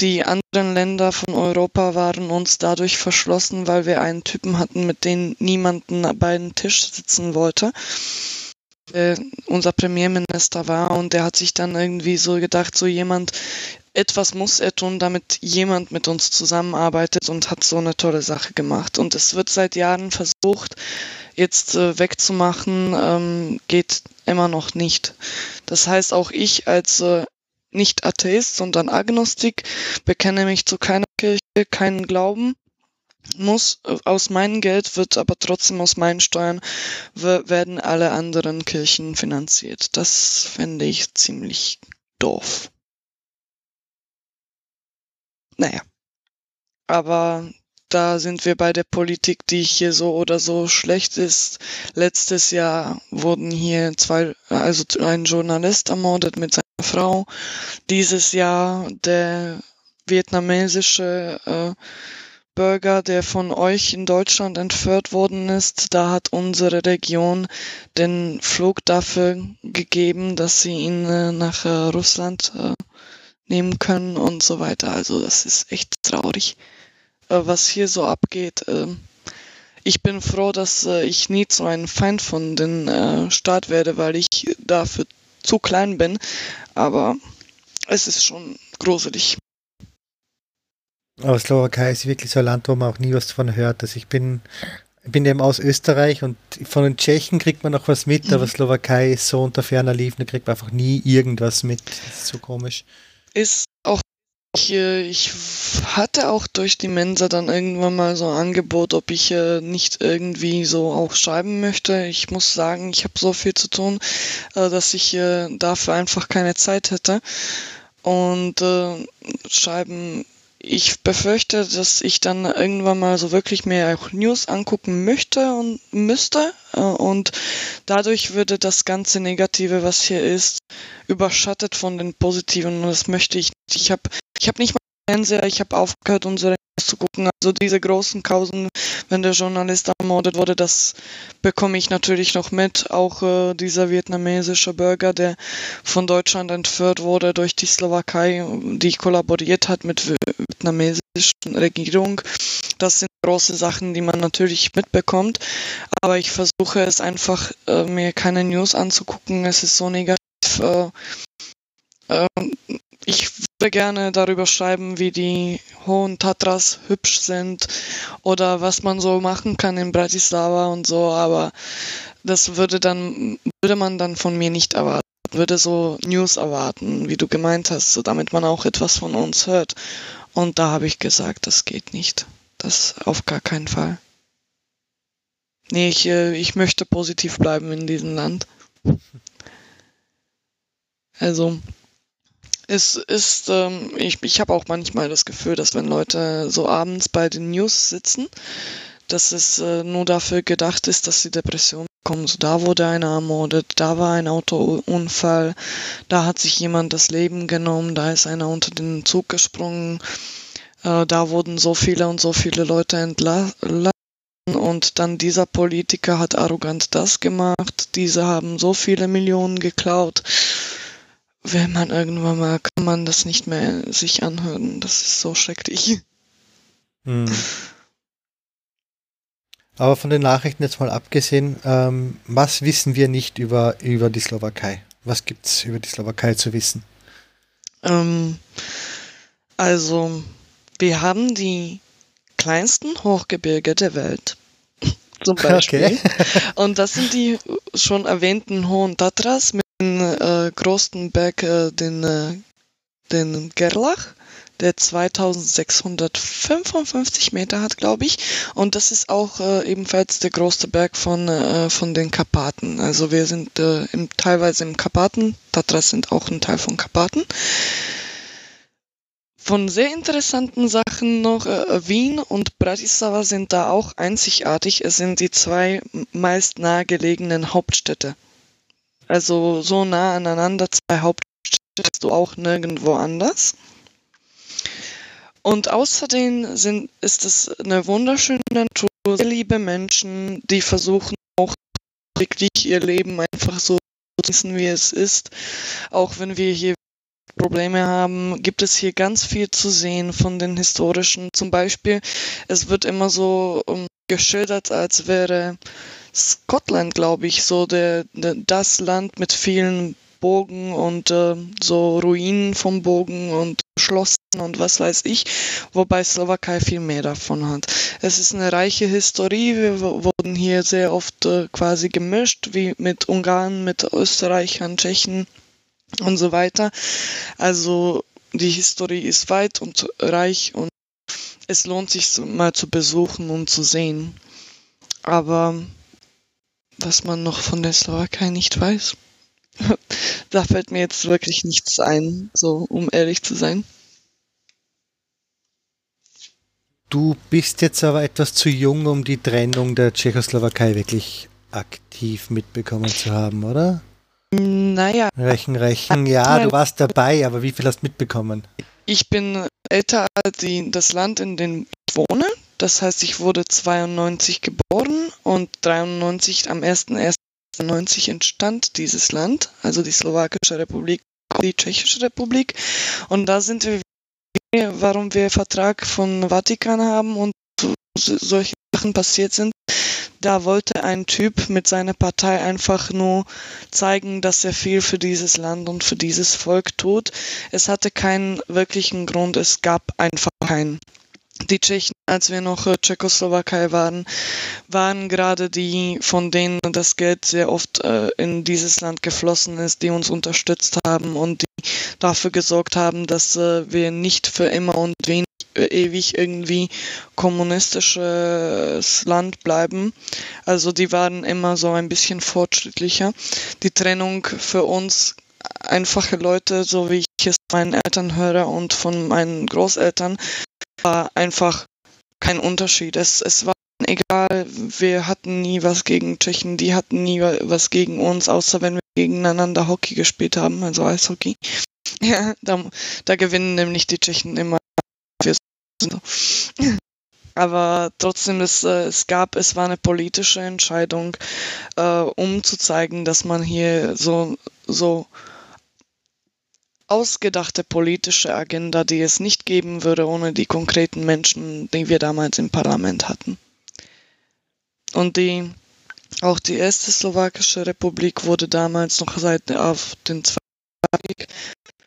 Die anderen Länder von Europa waren uns dadurch verschlossen, weil wir einen Typen hatten, mit dem niemanden bei einem Tisch sitzen wollte. Äh, unser Premierminister war und der hat sich dann irgendwie so gedacht, so jemand, etwas muss er tun, damit jemand mit uns zusammenarbeitet und hat so eine tolle Sache gemacht. Und es wird seit Jahren versucht, jetzt äh, wegzumachen, ähm, geht immer noch nicht. Das heißt, auch ich als äh, nicht Atheist, sondern Agnostik bekenne mich zu keiner Kirche, keinen Glauben muss äh, aus meinem Geld wird aber trotzdem aus meinen Steuern werden alle anderen Kirchen finanziert. Das fände ich ziemlich doof. Naja. Aber da sind wir bei der Politik, die hier so oder so schlecht ist. Letztes Jahr wurden hier zwei, also ein Journalist ermordet mit seiner Frau. Dieses Jahr der vietnamesische äh, Bürger, der von euch in Deutschland entführt worden ist, da hat unsere Region den Flug dafür gegeben, dass sie ihn äh, nach äh, Russland äh, nehmen können und so weiter. Also das ist echt traurig, äh, was hier so abgeht. Ähm, ich bin froh, dass äh, ich nie zu einem Feind von den äh, Staat werde, weil ich dafür zu klein bin. Aber es ist schon gruselig. Aber Slowakei ist wirklich so ein Land, wo man auch nie was davon hört. Also ich bin, bin eben aus Österreich und von den Tschechen kriegt man noch was mit, mhm. aber Slowakei ist so unter ferner Liefen, da kriegt man einfach nie irgendwas mit. Das ist so komisch ist auch ich, ich hatte auch durch die Mensa dann irgendwann mal so ein Angebot, ob ich äh, nicht irgendwie so auch schreiben möchte. Ich muss sagen, ich habe so viel zu tun, äh, dass ich äh, dafür einfach keine Zeit hätte. Und äh, schreiben ich befürchte, dass ich dann irgendwann mal so wirklich mehr auch News angucken möchte und müsste. Äh, und dadurch würde das ganze Negative, was hier ist, überschattet von den Positiven. Und das möchte ich nicht. Ich habe ich hab nicht mal Fernseher, ich habe aufgehört, unsere zu gucken. Also diese großen Kausen, wenn der Journalist ermordet wurde, das bekomme ich natürlich noch mit. Auch äh, dieser vietnamesische Bürger, der von Deutschland entführt wurde durch die Slowakei, die kollaboriert hat mit vietnamesischen Regierung. Das sind große Sachen, die man natürlich mitbekommt. Aber ich versuche es einfach, äh, mir keine News anzugucken. Es ist so negativ. Äh, äh ich würde gerne darüber schreiben, wie die Hohen Tatras hübsch sind oder was man so machen kann in Bratislava und so, aber das würde dann, würde man dann von mir nicht erwarten. Würde so News erwarten, wie du gemeint hast, so damit man auch etwas von uns hört. Und da habe ich gesagt, das geht nicht. Das auf gar keinen Fall. Nee, ich, äh, ich möchte positiv bleiben in diesem Land. Also, es ist, ähm, ich, ich habe auch manchmal das Gefühl, dass wenn Leute so abends bei den News sitzen, dass es äh, nur dafür gedacht ist, dass sie Depressionen bekommen. So, da wurde einer ermordet, da war ein Autounfall, da hat sich jemand das Leben genommen, da ist einer unter den Zug gesprungen, äh, da wurden so viele und so viele Leute entlassen und dann dieser Politiker hat arrogant das gemacht, diese haben so viele Millionen geklaut wenn man irgendwann mal, kann man das nicht mehr sich anhören. Das ist so schrecklich. Hm. Aber von den Nachrichten jetzt mal abgesehen, ähm, was wissen wir nicht über, über die Slowakei? Was gibt es über die Slowakei zu wissen? Ähm, also, wir haben die kleinsten Hochgebirge der Welt. Zum Beispiel. Okay. Und das sind die schon erwähnten Hohen Tatras den äh, größten Berg, äh, den, äh, den Gerlach, der 2655 Meter hat, glaube ich. Und das ist auch äh, ebenfalls der größte Berg von, äh, von den Karpaten. Also wir sind äh, im, teilweise im Karpaten, Tatras sind auch ein Teil von Karpaten. Von sehr interessanten Sachen noch, äh, Wien und Bratislava sind da auch einzigartig. Es sind die zwei meist nahegelegenen Hauptstädte. Also so nah aneinander zwei Hauptstädte du auch nirgendwo anders. Und außerdem sind, ist es eine wunderschöne Natur, sehr liebe Menschen, die versuchen auch wirklich ihr Leben einfach so zu wissen, wie es ist. Auch wenn wir hier Probleme haben, gibt es hier ganz viel zu sehen von den historischen. Zum Beispiel, es wird immer so ähm, geschildert, als wäre Scotland, glaube ich, so der, der, das Land mit vielen Bogen und äh, so Ruinen vom Bogen und Schlossen und was weiß ich, wobei Slowakei viel mehr davon hat. Es ist eine reiche Historie, wir wurden hier sehr oft äh, quasi gemischt, wie mit Ungarn, mit Österreichern, Tschechen und so weiter. Also die Historie ist weit und reich und es lohnt sich mal zu besuchen und zu sehen. Aber was man noch von der Slowakei nicht weiß, da fällt mir jetzt wirklich nichts ein, so um ehrlich zu sein. Du bist jetzt aber etwas zu jung, um die Trennung der Tschechoslowakei wirklich aktiv mitbekommen zu haben, oder? Naja. Rechen, rechen. Ja, du warst dabei, aber wie viel hast du mitbekommen? Ich bin älter als das Land, in dem ich wohne. Das heißt, ich wurde 92 geboren und 93 am 1.1.90 entstand dieses Land, also die Slowakische Republik, die Tschechische Republik. Und da sind wir, warum wir Vertrag von Vatikan haben und solche Sachen passiert sind, da wollte ein Typ mit seiner Partei einfach nur zeigen, dass er viel für dieses Land und für dieses Volk tut. Es hatte keinen wirklichen Grund, es gab einfach keinen. Die Tschechen, als wir noch Tschechoslowakei waren, waren gerade die, von denen das Geld sehr oft äh, in dieses Land geflossen ist, die uns unterstützt haben und die dafür gesorgt haben, dass äh, wir nicht für immer und wenig ewig irgendwie kommunistisches Land bleiben. Also die waren immer so ein bisschen fortschrittlicher. Die Trennung für uns einfache Leute, so wie ich es meinen Eltern höre und von meinen Großeltern, war einfach kein Unterschied. Es, es war egal, wir hatten nie was gegen Tschechen, die hatten nie was gegen uns, außer wenn wir gegeneinander Hockey gespielt haben, also Eishockey. Ja, da, da gewinnen nämlich die Tschechen immer aber trotzdem, es, äh, es gab, es war eine politische Entscheidung, äh, um zu zeigen, dass man hier so, so ausgedachte politische Agenda, die es nicht geben würde ohne die konkreten Menschen, die wir damals im Parlament hatten. Und die, auch die erste slowakische Republik wurde damals noch seit auf den Zweiten Krieg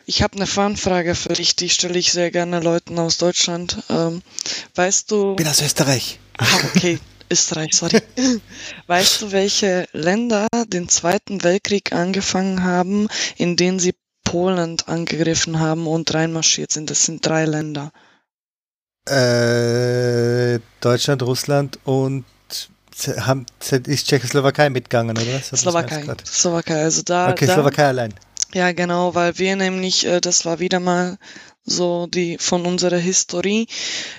ich habe eine Fanfrage für dich, die stelle ich sehr gerne Leuten aus Deutschland. Ähm, weißt du. Ich bin aus Österreich. Ah, okay. Österreich, sorry. Weißt du, welche Länder den Zweiten Weltkrieg angefangen haben, in denen sie Polen angegriffen haben und reinmarschiert sind? Das sind drei Länder. Äh, Deutschland, Russland und haben, ist Tschechoslowakei mitgegangen, oder? So, Slowakei. Slowakei, also da. Okay, da, Slowakei allein. Ja, genau, weil wir nämlich, äh, das war wieder mal so die von unserer Historie.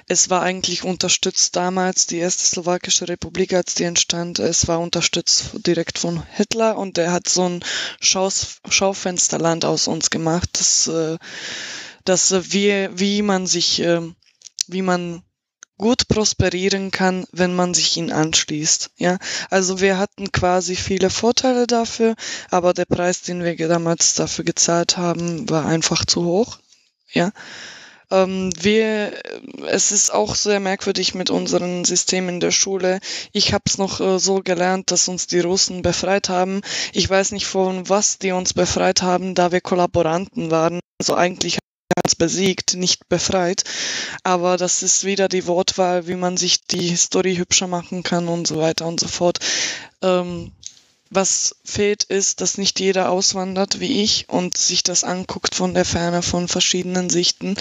Es war eigentlich unterstützt damals die erste slowakische Republik, als die entstand. Es war unterstützt direkt von Hitler und der hat so ein Schaus Schaufensterland aus uns gemacht, dass, äh, dass wir, wie man sich, äh, wie man gut prosperieren kann, wenn man sich ihn anschließt. Ja, also wir hatten quasi viele Vorteile dafür, aber der Preis, den wir damals dafür gezahlt haben, war einfach zu hoch. Ja, ähm, wir, es ist auch sehr merkwürdig mit unserem System in der Schule. Ich habe es noch äh, so gelernt, dass uns die Russen befreit haben. Ich weiß nicht von was die uns befreit haben, da wir Kollaboranten waren. Also eigentlich uns besiegt, nicht befreit. Aber das ist wieder die Wortwahl, wie man sich die Historie hübscher machen kann und so weiter und so fort. Ähm, was fehlt ist, dass nicht jeder auswandert wie ich und sich das anguckt von der Ferne von verschiedenen Sichten.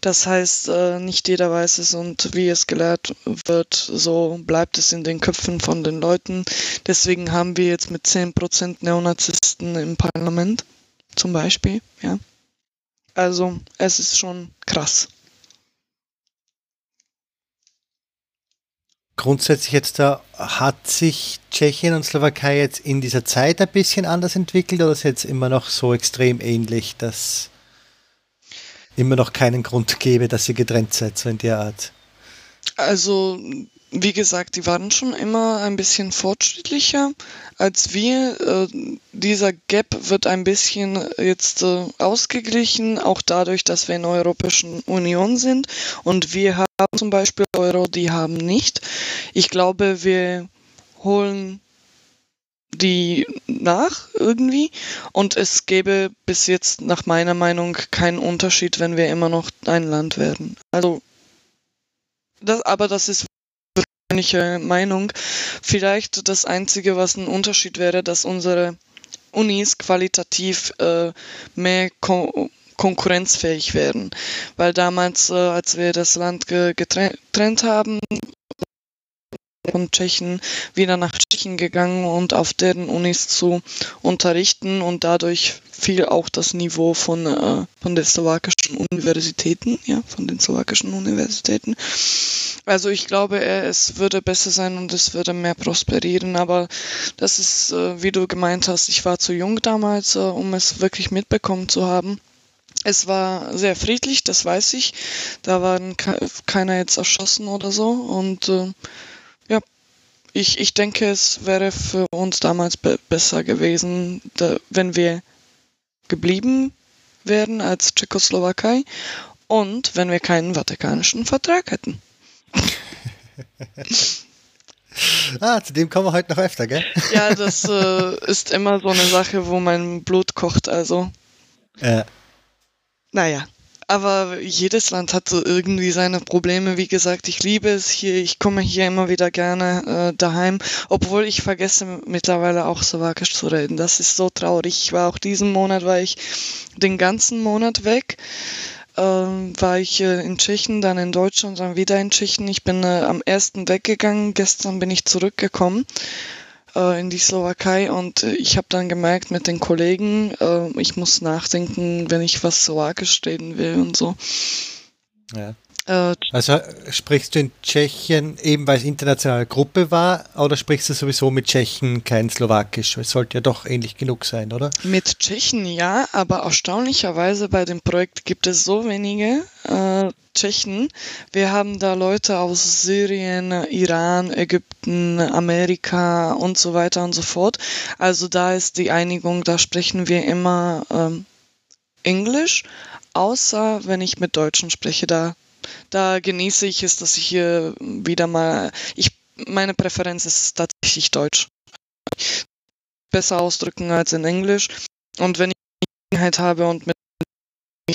Das heißt, äh, nicht jeder weiß es und wie es gelehrt wird, so bleibt es in den Köpfen von den Leuten. Deswegen haben wir jetzt mit 10% Neonazisten im Parlament, zum Beispiel, ja. Also es ist schon krass. Grundsätzlich jetzt da, hat sich Tschechien und Slowakei jetzt in dieser Zeit ein bisschen anders entwickelt oder ist jetzt immer noch so extrem ähnlich, dass immer noch keinen Grund gäbe, dass ihr getrennt seid, so in der Art? Also wie gesagt, die waren schon immer ein bisschen fortschrittlicher als wir. Äh, dieser Gap wird ein bisschen jetzt äh, ausgeglichen, auch dadurch, dass wir in der Europäischen Union sind und wir haben zum Beispiel Euro, die haben nicht. Ich glaube, wir holen die nach irgendwie und es gäbe bis jetzt nach meiner Meinung keinen Unterschied, wenn wir immer noch ein Land werden. Also das, aber das ist persönliche Meinung. Vielleicht das Einzige, was ein Unterschied wäre, dass unsere Unis qualitativ äh, mehr ko konkurrenzfähig wären. Weil damals, äh, als wir das Land getrennt haben, von Tschechen wieder nach Tschechien gegangen und auf deren Unis zu unterrichten und dadurch fiel auch das Niveau von, äh, von den slowakischen Universitäten, ja, von den slowakischen Universitäten. Also ich glaube, es würde besser sein und es würde mehr prosperieren, aber das ist, äh, wie du gemeint hast, ich war zu jung damals, äh, um es wirklich mitbekommen zu haben. Es war sehr friedlich, das weiß ich. Da waren keiner jetzt erschossen oder so. Und äh, ich, ich denke, es wäre für uns damals be besser gewesen, da, wenn wir geblieben wären als Tschechoslowakei und wenn wir keinen Vatikanischen Vertrag hätten. ah, zu dem kommen wir heute noch öfter, gell? ja, das äh, ist immer so eine Sache, wo mein Blut kocht, also. Ja. Naja, aber jedes Land hat so irgendwie seine Probleme. Wie gesagt, ich liebe es hier. Ich komme hier immer wieder gerne äh, daheim, obwohl ich vergesse mittlerweile auch Slowakisch zu reden. Das ist so traurig. Ich war auch diesen Monat, war ich den ganzen Monat weg. Ähm, war ich äh, in Tschechien, dann in Deutschland, dann wieder in Tschechien. Ich bin äh, am ersten weggegangen. Gestern bin ich zurückgekommen äh, in die Slowakei und äh, ich habe dann gemerkt mit den Kollegen, äh, ich muss nachdenken, wenn ich was Slowakisch reden will und so. Ja. Äh, also sprichst du in Tschechien eben, weil es internationale Gruppe war, oder sprichst du sowieso mit Tschechen kein Slowakisch? Es sollte ja doch ähnlich genug sein, oder? Mit Tschechen ja, aber erstaunlicherweise bei dem Projekt gibt es so wenige äh, Tschechen. Wir haben da Leute aus Syrien, Iran, Ägypten, Amerika und so weiter und so fort. Also da ist die Einigung, da sprechen wir immer ähm, Englisch, außer wenn ich mit Deutschen spreche, da da genieße ich es, dass ich hier wieder mal, ich, meine Präferenz ist tatsächlich Deutsch. Besser ausdrücken als in Englisch. Und wenn ich Gelegenheit habe und mit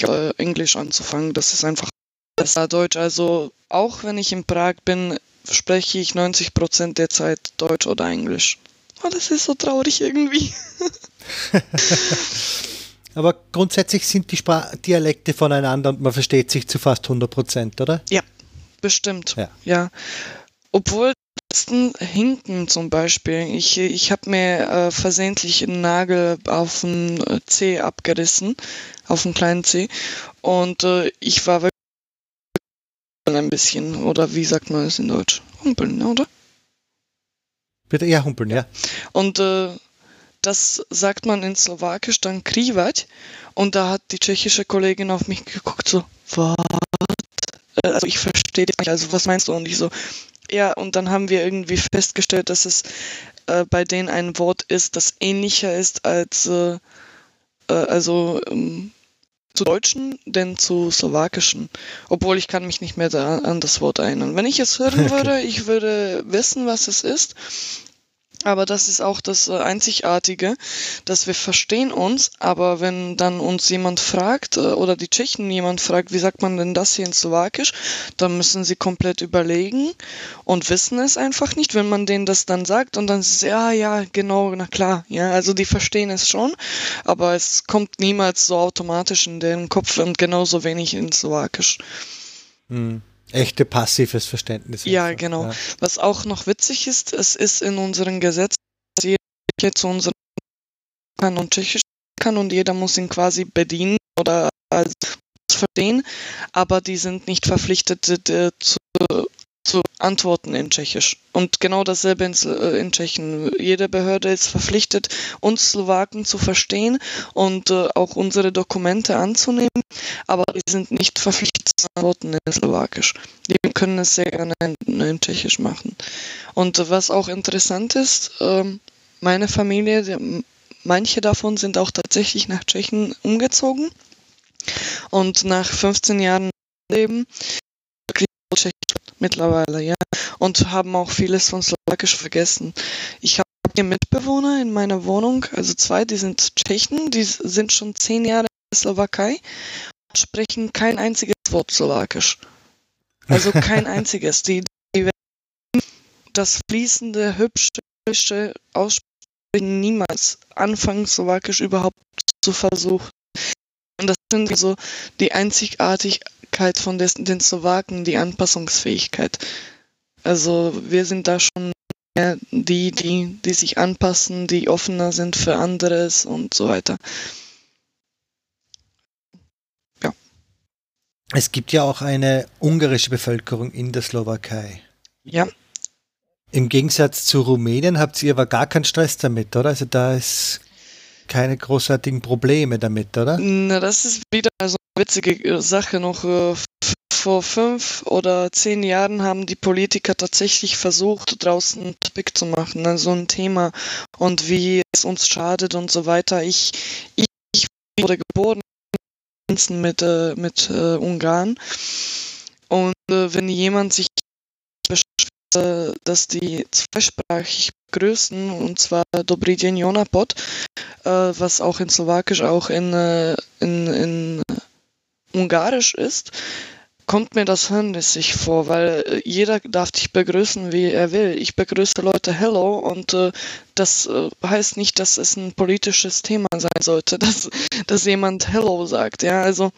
äh, Englisch anzufangen. Das ist einfach besser Deutsch. Also auch wenn ich in Prag bin, spreche ich 90 Prozent der Zeit Deutsch oder Englisch. Oh, das ist so traurig irgendwie. Aber grundsätzlich sind die Spra Dialekte voneinander und man versteht sich zu fast 100 Prozent, oder? Ja, bestimmt. Ja. ja. Obwohl Hinken zum Beispiel. Ich, ich habe mir äh, versehentlich einen Nagel auf den äh, C abgerissen, auf den kleinen C. Und äh, ich war wirklich ein bisschen, oder wie sagt man es in Deutsch? Humpeln, oder? Bitte, ja, humpeln, ja. Und äh, das sagt man in Slowakisch dann krivat. Und da hat die tschechische Kollegin auf mich geguckt, so, was? Äh, also ich verstehe dich nicht, also was meinst du? Und ich so, ja, und dann haben wir irgendwie festgestellt, dass es äh, bei denen ein Wort ist, das ähnlicher ist als, äh, äh, also ähm, zu Deutschen, denn zu Slowakischen. Obwohl ich kann mich nicht mehr da, an das Wort erinnern. Wenn ich es hören würde, ich würde wissen, was es ist. Aber das ist auch das äh, Einzigartige, dass wir verstehen uns, aber wenn dann uns jemand fragt äh, oder die Tschechen jemand fragt, wie sagt man denn das hier in Slowakisch, dann müssen sie komplett überlegen und wissen es einfach nicht, wenn man denen das dann sagt und dann ist es, ja, ja, genau, na klar, ja, also die verstehen es schon, aber es kommt niemals so automatisch in den Kopf und genauso wenig in Slowakisch. Hm. Echte passives Verständnis. Ja, einfach. genau. Ja. Was auch noch witzig ist, es ist in unseren Gesetzen, dass jeder zu unseren kann und Tschechisch kann und jeder muss ihn quasi bedienen oder als verstehen, aber die sind nicht verpflichtet zu zu antworten in Tschechisch. Und genau dasselbe in, äh, in, Tschechien. Jede Behörde ist verpflichtet, uns Slowaken zu verstehen und äh, auch unsere Dokumente anzunehmen, aber die sind nicht verpflichtet zu antworten in Slowakisch. Die können es sehr gerne in, in Tschechisch machen. Und äh, was auch interessant ist, äh, meine Familie, die, manche davon sind auch tatsächlich nach Tschechien umgezogen und nach 15 Jahren Leben mittlerweile, ja. Und haben auch vieles von Slowakisch vergessen. Ich habe hier Mitbewohner in meiner Wohnung, also zwei, die sind Tschechen, die sind schon zehn Jahre in der Slowakei und sprechen kein einziges Wort Slowakisch. Also kein einziges. Die, die werden das fließende, hübsche Aussprechen niemals anfangen, Slowakisch überhaupt zu versuchen. Und das sind so die einzigartig Fähigkeit von des, den Slowaken, die Anpassungsfähigkeit. Also wir sind da schon die, die, die sich anpassen, die offener sind für anderes und so weiter. Ja. Es gibt ja auch eine ungarische Bevölkerung in der Slowakei. Ja. Im Gegensatz zu Rumänien habt ihr aber gar keinen Stress damit, oder? Also da ist keine großartigen Probleme damit, oder? Na, das ist wieder so eine witzige Sache noch. Äh, vor fünf oder zehn Jahren haben die Politiker tatsächlich versucht, draußen ein Topic zu machen, also ein Thema und wie es uns schadet und so weiter. Ich, ich, ich wurde geboren mit, äh, mit äh, Ungarn und äh, wenn jemand sich beschwert, dass die zweisprachig begrüßen, und zwar Dobry Dzień Jonapod, äh, was auch in Slowakisch, auch in, äh, in, in Ungarisch ist, kommt mir das hirnrissig vor, weil äh, jeder darf dich begrüßen, wie er will. Ich begrüße Leute Hello und äh, das äh, heißt nicht, dass es ein politisches Thema sein sollte, dass, dass jemand Hello sagt. Ja, also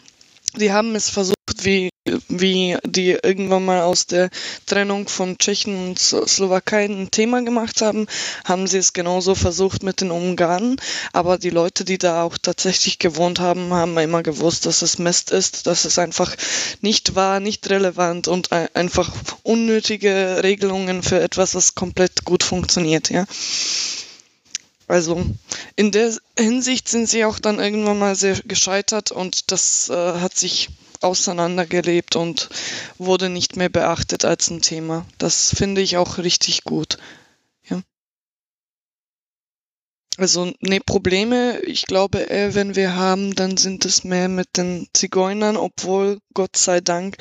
die haben es versucht, wie, wie die irgendwann mal aus der Trennung von Tschechen und Slowakei ein Thema gemacht haben, haben sie es genauso versucht mit den Ungarn. Aber die Leute, die da auch tatsächlich gewohnt haben, haben immer gewusst, dass es Mist ist, dass es einfach nicht war, nicht relevant und einfach unnötige Regelungen für etwas, was komplett gut funktioniert, ja. Also in der Hinsicht sind sie auch dann irgendwann mal sehr gescheitert und das äh, hat sich auseinandergelebt und wurde nicht mehr beachtet als ein Thema. Das finde ich auch richtig gut. Also, ne, Probleme, ich glaube, eher, wenn wir haben, dann sind es mehr mit den Zigeunern, obwohl, Gott sei Dank,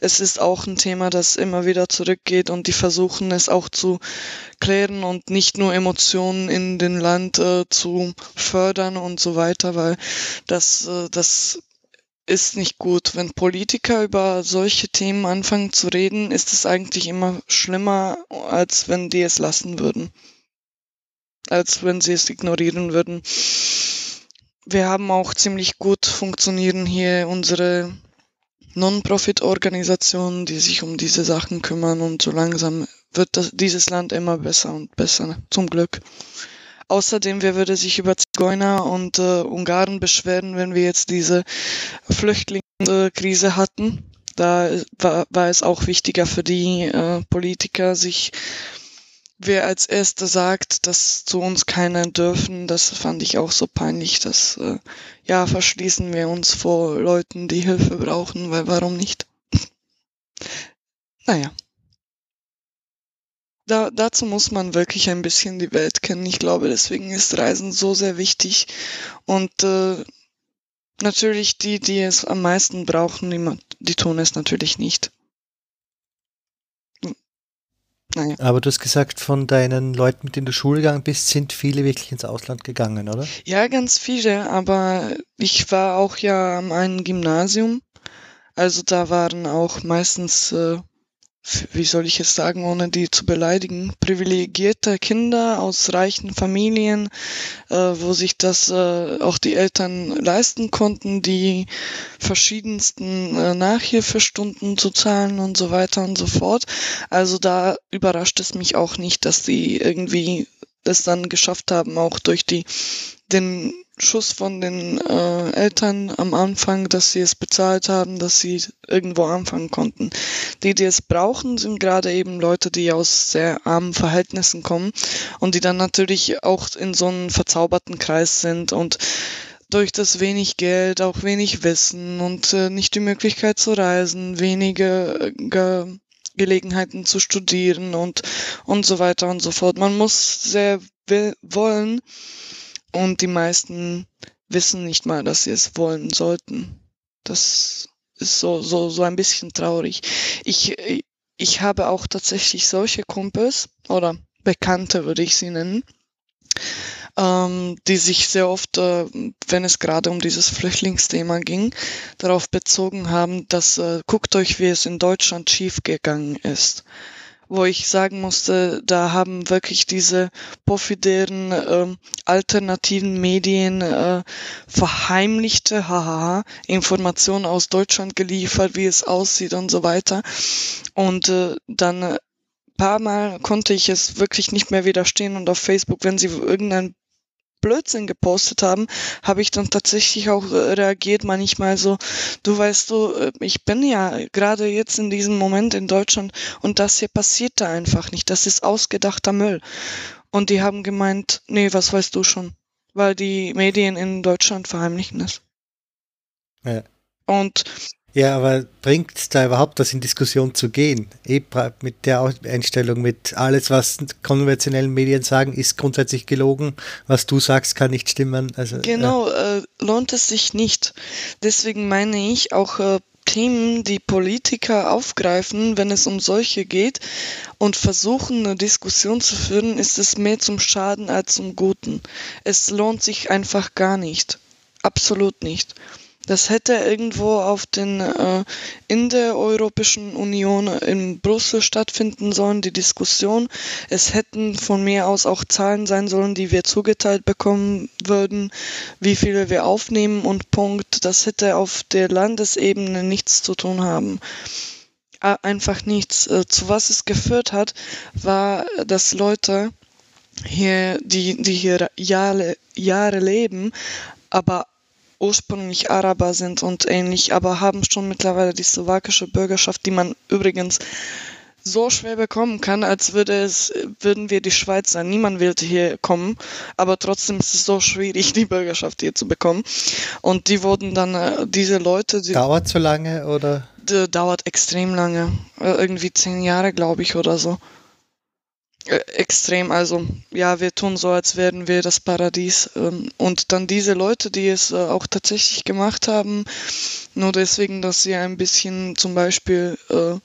es ist auch ein Thema, das immer wieder zurückgeht und die versuchen es auch zu klären und nicht nur Emotionen in den Land äh, zu fördern und so weiter, weil das, äh, das ist nicht gut. Wenn Politiker über solche Themen anfangen zu reden, ist es eigentlich immer schlimmer, als wenn die es lassen würden. Als wenn sie es ignorieren würden. Wir haben auch ziemlich gut funktionieren hier unsere Non-Profit-Organisationen, die sich um diese Sachen kümmern und so langsam wird das, dieses Land immer besser und besser, zum Glück. Außerdem, wer würde sich über Zigeuner und äh, Ungarn beschweren, wenn wir jetzt diese Flüchtlingskrise hatten? Da war, war es auch wichtiger für die äh, Politiker, sich wer als erster sagt, dass zu uns keiner dürfen, das fand ich auch so peinlich, dass äh, ja verschließen wir uns vor Leuten, die Hilfe brauchen, weil warum nicht? naja. Da, dazu muss man wirklich ein bisschen die Welt kennen. Ich glaube, deswegen ist Reisen so sehr wichtig. Und äh, natürlich die, die es am meisten brauchen, die, die tun es natürlich nicht. Naja. Aber du hast gesagt, von deinen Leuten, mit denen du Schule gegangen bist, sind viele wirklich ins Ausland gegangen, oder? Ja, ganz viele, aber ich war auch ja am einen Gymnasium. Also da waren auch meistens äh, wie soll ich es sagen, ohne die zu beleidigen, privilegierte Kinder aus reichen Familien, äh, wo sich das äh, auch die Eltern leisten konnten, die verschiedensten äh, Nachhilfestunden zu zahlen und so weiter und so fort. Also da überrascht es mich auch nicht, dass die irgendwie das dann geschafft haben, auch durch die den Schuss von den äh, Eltern am Anfang, dass sie es bezahlt haben, dass sie irgendwo anfangen konnten. Die, die es brauchen, sind gerade eben Leute, die aus sehr armen Verhältnissen kommen und die dann natürlich auch in so einem verzauberten Kreis sind und durch das wenig Geld auch wenig Wissen und äh, nicht die Möglichkeit zu reisen, wenige äh, Gelegenheiten zu studieren und, und so weiter und so fort. Man muss sehr wollen, und die meisten wissen nicht mal, dass sie es wollen sollten. Das ist so, so, so ein bisschen traurig. Ich, ich habe auch tatsächlich solche Kumpels oder Bekannte, würde ich sie nennen, ähm, die sich sehr oft, äh, wenn es gerade um dieses Flüchtlingsthema ging, darauf bezogen haben, dass äh, guckt euch, wie es in Deutschland schiefgegangen ist wo ich sagen musste, da haben wirklich diese perfideren äh, alternativen Medien äh, verheimlichte haha, Informationen aus Deutschland geliefert, wie es aussieht und so weiter. Und äh, dann äh, paar Mal konnte ich es wirklich nicht mehr widerstehen und auf Facebook, wenn sie irgendein Blödsinn gepostet haben, habe ich dann tatsächlich auch äh, reagiert, manchmal so, du weißt du, äh, ich bin ja gerade jetzt in diesem Moment in Deutschland und das hier passiert da einfach nicht. Das ist ausgedachter Müll. Und die haben gemeint, nee, was weißt du schon? Weil die Medien in Deutschland verheimlichen es. Ja. Und ja, aber bringt es da überhaupt was in Diskussion zu gehen? Eh, mit der Einstellung, mit alles, was konventionellen Medien sagen, ist grundsätzlich gelogen. Was du sagst, kann nicht stimmen. Also, genau, ja. äh, lohnt es sich nicht. Deswegen meine ich auch äh, Themen, die Politiker aufgreifen, wenn es um solche geht und versuchen, eine Diskussion zu führen, ist es mehr zum Schaden als zum Guten. Es lohnt sich einfach gar nicht. Absolut nicht. Das hätte irgendwo auf den äh, in der Europäischen Union in Brüssel stattfinden sollen, die Diskussion. Es hätten von mir aus auch Zahlen sein sollen, die wir zugeteilt bekommen würden, wie viele wir aufnehmen und Punkt. Das hätte auf der Landesebene nichts zu tun haben einfach nichts. Äh, zu was es geführt hat, war, dass Leute hier, die, die hier Jahre, Jahre leben, aber ursprünglich Araber sind und ähnlich, aber haben schon mittlerweile die slowakische Bürgerschaft, die man übrigens so schwer bekommen kann, als würde es, würden wir die Schweiz sein. Niemand wollte hier kommen, aber trotzdem ist es so schwierig, die Bürgerschaft hier zu bekommen. Und die wurden dann, äh, diese Leute. Die, dauert so lange oder? Dauert extrem lange. Äh, irgendwie zehn Jahre, glaube ich, oder so. Äh, extrem. Also ja, wir tun so, als wären wir das Paradies. Ähm, und dann diese Leute, die es äh, auch tatsächlich gemacht haben, nur deswegen, dass sie ein bisschen zum Beispiel äh,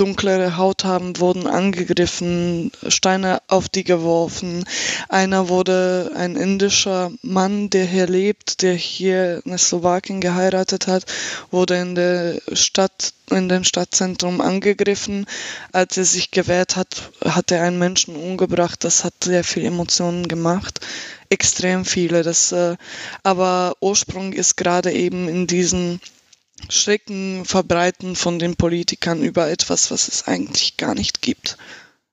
dunklere Haut haben, wurden angegriffen, Steine auf die geworfen. Einer wurde, ein indischer Mann, der hier lebt, der hier eine Slowakin geheiratet hat, wurde in der Stadt, in dem Stadtzentrum angegriffen. Als er sich gewehrt hat, hat er einen Menschen umgebracht. Das hat sehr viel Emotionen gemacht. Extrem viele. Das, äh, aber Ursprung ist gerade eben in diesen Schrecken verbreiten von den Politikern über etwas, was es eigentlich gar nicht gibt.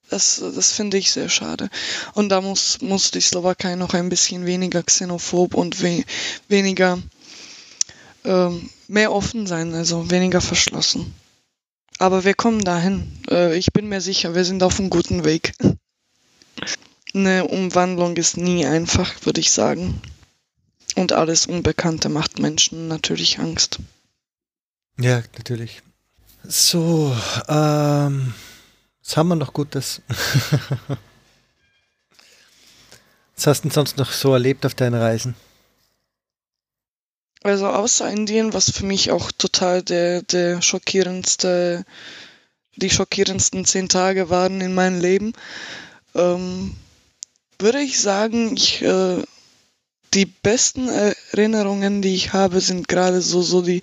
Das, das finde ich sehr schade. Und da muss, muss die Slowakei noch ein bisschen weniger xenophob und we, weniger, äh, mehr offen sein, also weniger verschlossen. Aber wir kommen dahin. Äh, ich bin mir sicher, wir sind auf einem guten Weg. Eine Umwandlung ist nie einfach, würde ich sagen. Und alles Unbekannte macht Menschen natürlich Angst. Ja, natürlich. So, ähm, was haben wir noch Gutes? was hast du denn sonst noch so erlebt auf deinen Reisen? Also außer Indien, was für mich auch total der, der schockierendste, die schockierendsten zehn Tage waren in meinem Leben, ähm, würde ich sagen, ich äh, die besten Erinnerungen, die ich habe, sind gerade so, so die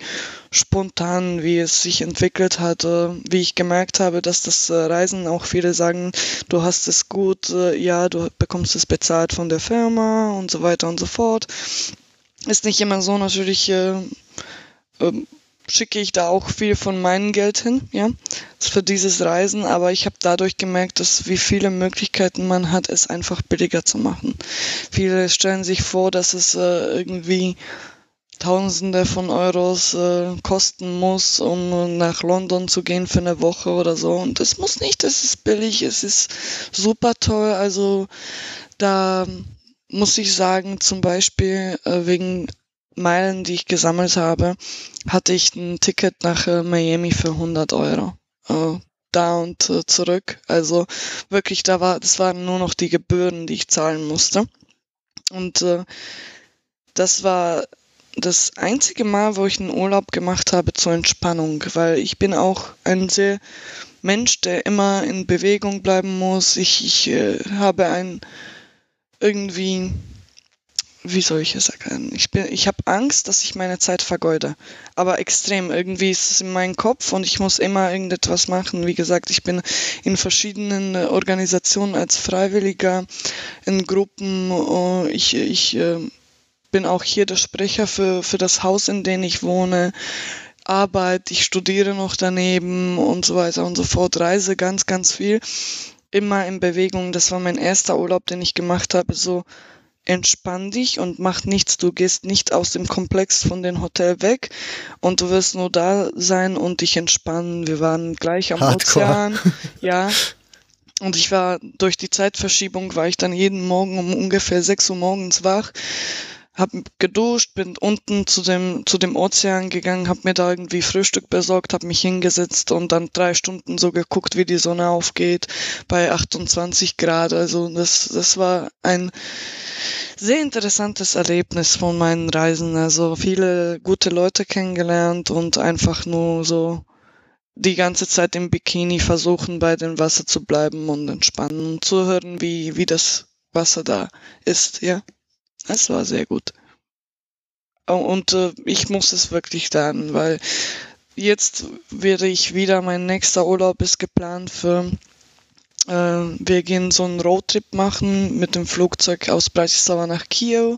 spontanen, wie es sich entwickelt hat, wie ich gemerkt habe, dass das äh, Reisen auch viele sagen, du hast es gut, äh, ja, du bekommst es bezahlt von der Firma und so weiter und so fort. Ist nicht immer so natürlich äh, ähm, schicke ich da auch viel von meinem Geld hin, ja, für dieses Reisen, aber ich habe dadurch gemerkt, dass wie viele Möglichkeiten man hat, es einfach billiger zu machen. Viele stellen sich vor, dass es äh, irgendwie Tausende von Euros äh, kosten muss, um nach London zu gehen für eine Woche oder so. Und es muss nicht, es ist billig, es ist super toll. Also da muss ich sagen, zum Beispiel äh, wegen Meilen, die ich gesammelt habe, hatte ich ein Ticket nach äh, Miami für 100 Euro. Äh, da und äh, zurück. Also wirklich, da war, das waren nur noch die Gebühren, die ich zahlen musste. Und äh, das war das einzige Mal, wo ich einen Urlaub gemacht habe zur Entspannung, weil ich bin auch ein sehr Mensch, der immer in Bewegung bleiben muss. Ich, ich äh, habe ein irgendwie wie soll ich es sagen? Ich ich habe Angst, dass ich meine Zeit vergeude. Aber extrem. Irgendwie ist es in meinem Kopf und ich muss immer irgendetwas machen. Wie gesagt, ich bin in verschiedenen äh, Organisationen als Freiwilliger, in Gruppen. Oh, ich, ich äh, bin auch hier der Sprecher für, für das Haus, in dem ich wohne. Arbeit, ich studiere noch daneben und so weiter und so fort, reise ganz, ganz viel. Immer in Bewegung. Das war mein erster Urlaub, den ich gemacht habe. So entspann dich und mach nichts. Du gehst nicht aus dem Komplex von dem Hotel weg und du wirst nur da sein und dich entspannen. Wir waren gleich am Hardcore. Ozean. Ja. Und ich war durch die Zeitverschiebung war ich dann jeden Morgen um ungefähr 6 Uhr morgens wach habe geduscht, bin unten zu dem, zu dem Ozean gegangen, habe mir da irgendwie Frühstück besorgt, habe mich hingesetzt und dann drei Stunden so geguckt, wie die Sonne aufgeht bei 28 Grad. Also das, das war ein sehr interessantes Erlebnis von meinen Reisen. Also viele gute Leute kennengelernt und einfach nur so die ganze Zeit im Bikini versuchen, bei dem Wasser zu bleiben und entspannen und zuhören, wie, wie das Wasser da ist, ja. Es war sehr gut. Und äh, ich muss es wirklich lernen, weil jetzt werde ich wieder, mein nächster Urlaub ist geplant für, äh, wir gehen so einen Roadtrip machen mit dem Flugzeug aus Bratislava nach Kiew,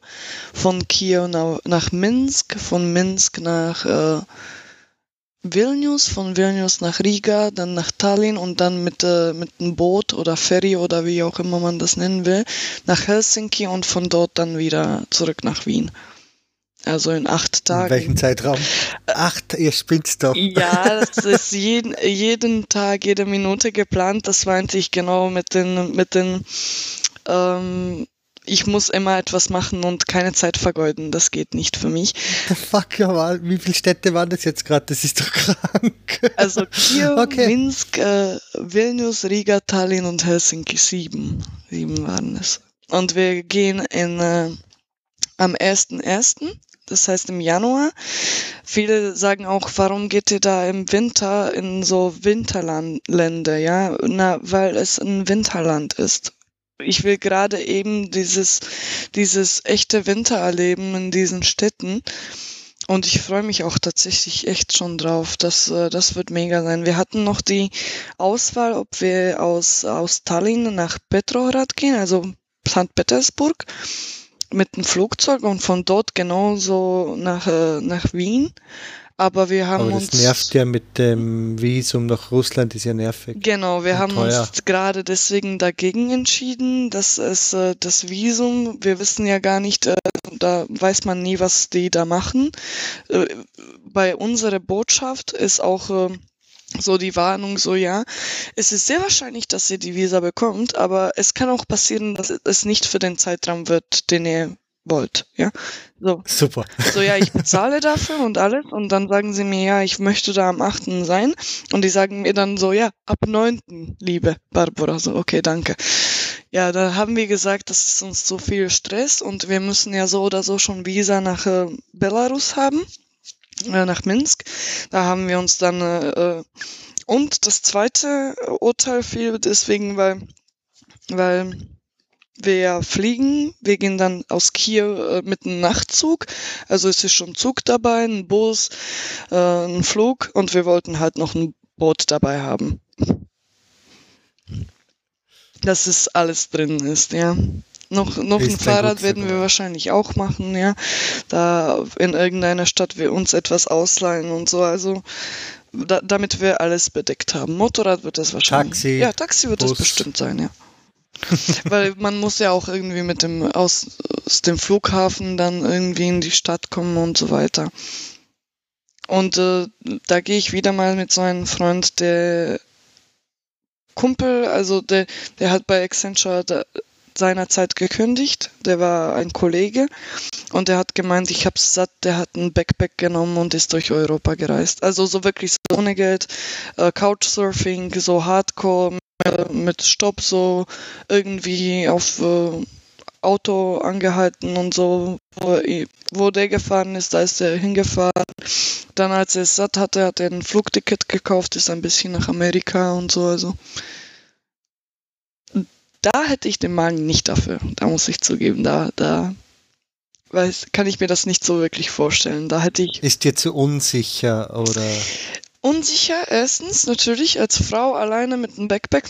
von Kiew nach, nach Minsk, von Minsk nach äh, Vilnius, von Vilnius nach Riga, dann nach Tallinn und dann mit, äh, mit einem Boot oder Ferry oder wie auch immer man das nennen will, nach Helsinki und von dort dann wieder zurück nach Wien. Also in acht Tagen. In welchem Zeitraum? Acht, ihr spinnt doch. Ja, das ist jeden, jeden Tag, jede Minute geplant. Das meinte ich genau mit den, mit den ähm, ich muss immer etwas machen und keine Zeit vergeuden. Das geht nicht für mich. The fuck, ja, wie viele Städte waren das jetzt gerade? Das ist doch krank. Also Kiew, okay. Minsk, äh, Vilnius, Riga, Tallinn und Helsinki. Sieben. Sieben waren es. Und wir gehen in, äh, am 1.1. das heißt im Januar. Viele sagen auch, warum geht ihr da im Winter in so Winterländer, ja? Na, weil es ein Winterland ist. Ich will gerade eben dieses, dieses echte Winter erleben in diesen Städten. Und ich freue mich auch tatsächlich echt schon drauf. Das, äh, das wird mega sein. Wir hatten noch die Auswahl, ob wir aus, aus Tallinn nach Petrograd gehen, also St. Petersburg mit dem Flugzeug und von dort genauso nach, äh, nach Wien. Aber wir haben Aber das uns. nervt ja mit dem Visum nach Russland, ist ja nervig. Genau, wir haben teuer. uns gerade deswegen dagegen entschieden, dass es äh, das Visum, wir wissen ja gar nicht, äh, da weiß man nie, was die da machen. Äh, bei unserer Botschaft ist auch äh, so die Warnung, so ja, es ist sehr wahrscheinlich, dass ihr die Visa bekommt, aber es kann auch passieren, dass es nicht für den Zeitraum wird, den ihr wollt, ja. So. Super. So, ja, ich bezahle dafür und alles und dann sagen sie mir, ja, ich möchte da am 8. sein und die sagen mir dann so, ja, ab 9. liebe Barbara, so, okay, danke. Ja, da haben wir gesagt, das ist uns zu viel Stress und wir müssen ja so oder so schon Visa nach äh, Belarus haben äh, nach Minsk. Da haben wir uns dann äh, äh und das zweite Urteil fiel deswegen, weil, weil wir fliegen. Wir gehen dann aus Kiew äh, mit einem Nachtzug. Also es ist schon Zug dabei, ein Bus, äh, ein Flug und wir wollten halt noch ein Boot dabei haben. Dass es alles drin ist, ja. Noch, noch ein Fahrrad werden wir wahrscheinlich auch machen, ja. Da in irgendeiner Stadt wir uns etwas ausleihen und so. Also da, damit wir alles bedeckt haben. Motorrad wird es wahrscheinlich. Taxi. Ja, Taxi wird es bestimmt sein, ja. Weil man muss ja auch irgendwie mit dem aus, aus dem Flughafen dann irgendwie in die Stadt kommen und so weiter. Und äh, da gehe ich wieder mal mit so einem Freund, der Kumpel, also der, der hat bei Accenture da, seinerzeit gekündigt. Der war ein Kollege und der hat gemeint, ich hab's satt, der hat ein Backpack genommen und ist durch Europa gereist. Also so wirklich so ohne Geld, äh, Couchsurfing, so Hardcore mit Stopp, so irgendwie auf äh, Auto angehalten und so, wo, wo der gefahren ist, da ist er hingefahren. Dann, als er es satt hatte, hat er ein Flugticket gekauft, ist ein bisschen nach Amerika und so, also da hätte ich den Magen nicht dafür. Da muss ich zugeben, da, da weiß, kann ich mir das nicht so wirklich vorstellen. Da hätte ich. Ist dir zu unsicher oder? Unsicher, erstens, natürlich, als Frau alleine mit einem Backpack.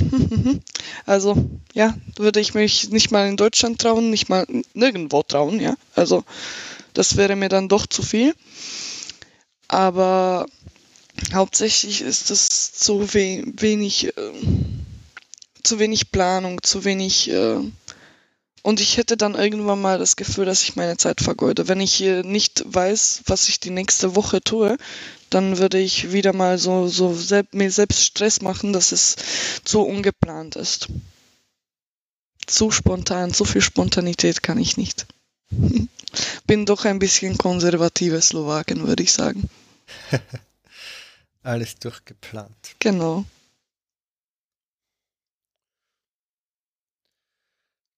also, ja, würde ich mich nicht mal in Deutschland trauen, nicht mal nirgendwo trauen, ja. Also, das wäre mir dann doch zu viel. Aber hauptsächlich ist es zu we wenig. Äh, zu wenig Planung, zu wenig. Äh, und ich hätte dann irgendwann mal das Gefühl, dass ich meine Zeit vergeude. Wenn ich äh, nicht weiß, was ich die nächste Woche tue, dann würde ich wieder mal so, so selbst, mir selbst Stress machen, dass es zu ungeplant ist. Zu spontan, zu viel Spontanität kann ich nicht. Bin doch ein bisschen konservative Slowaken, würde ich sagen. Alles durchgeplant. Genau.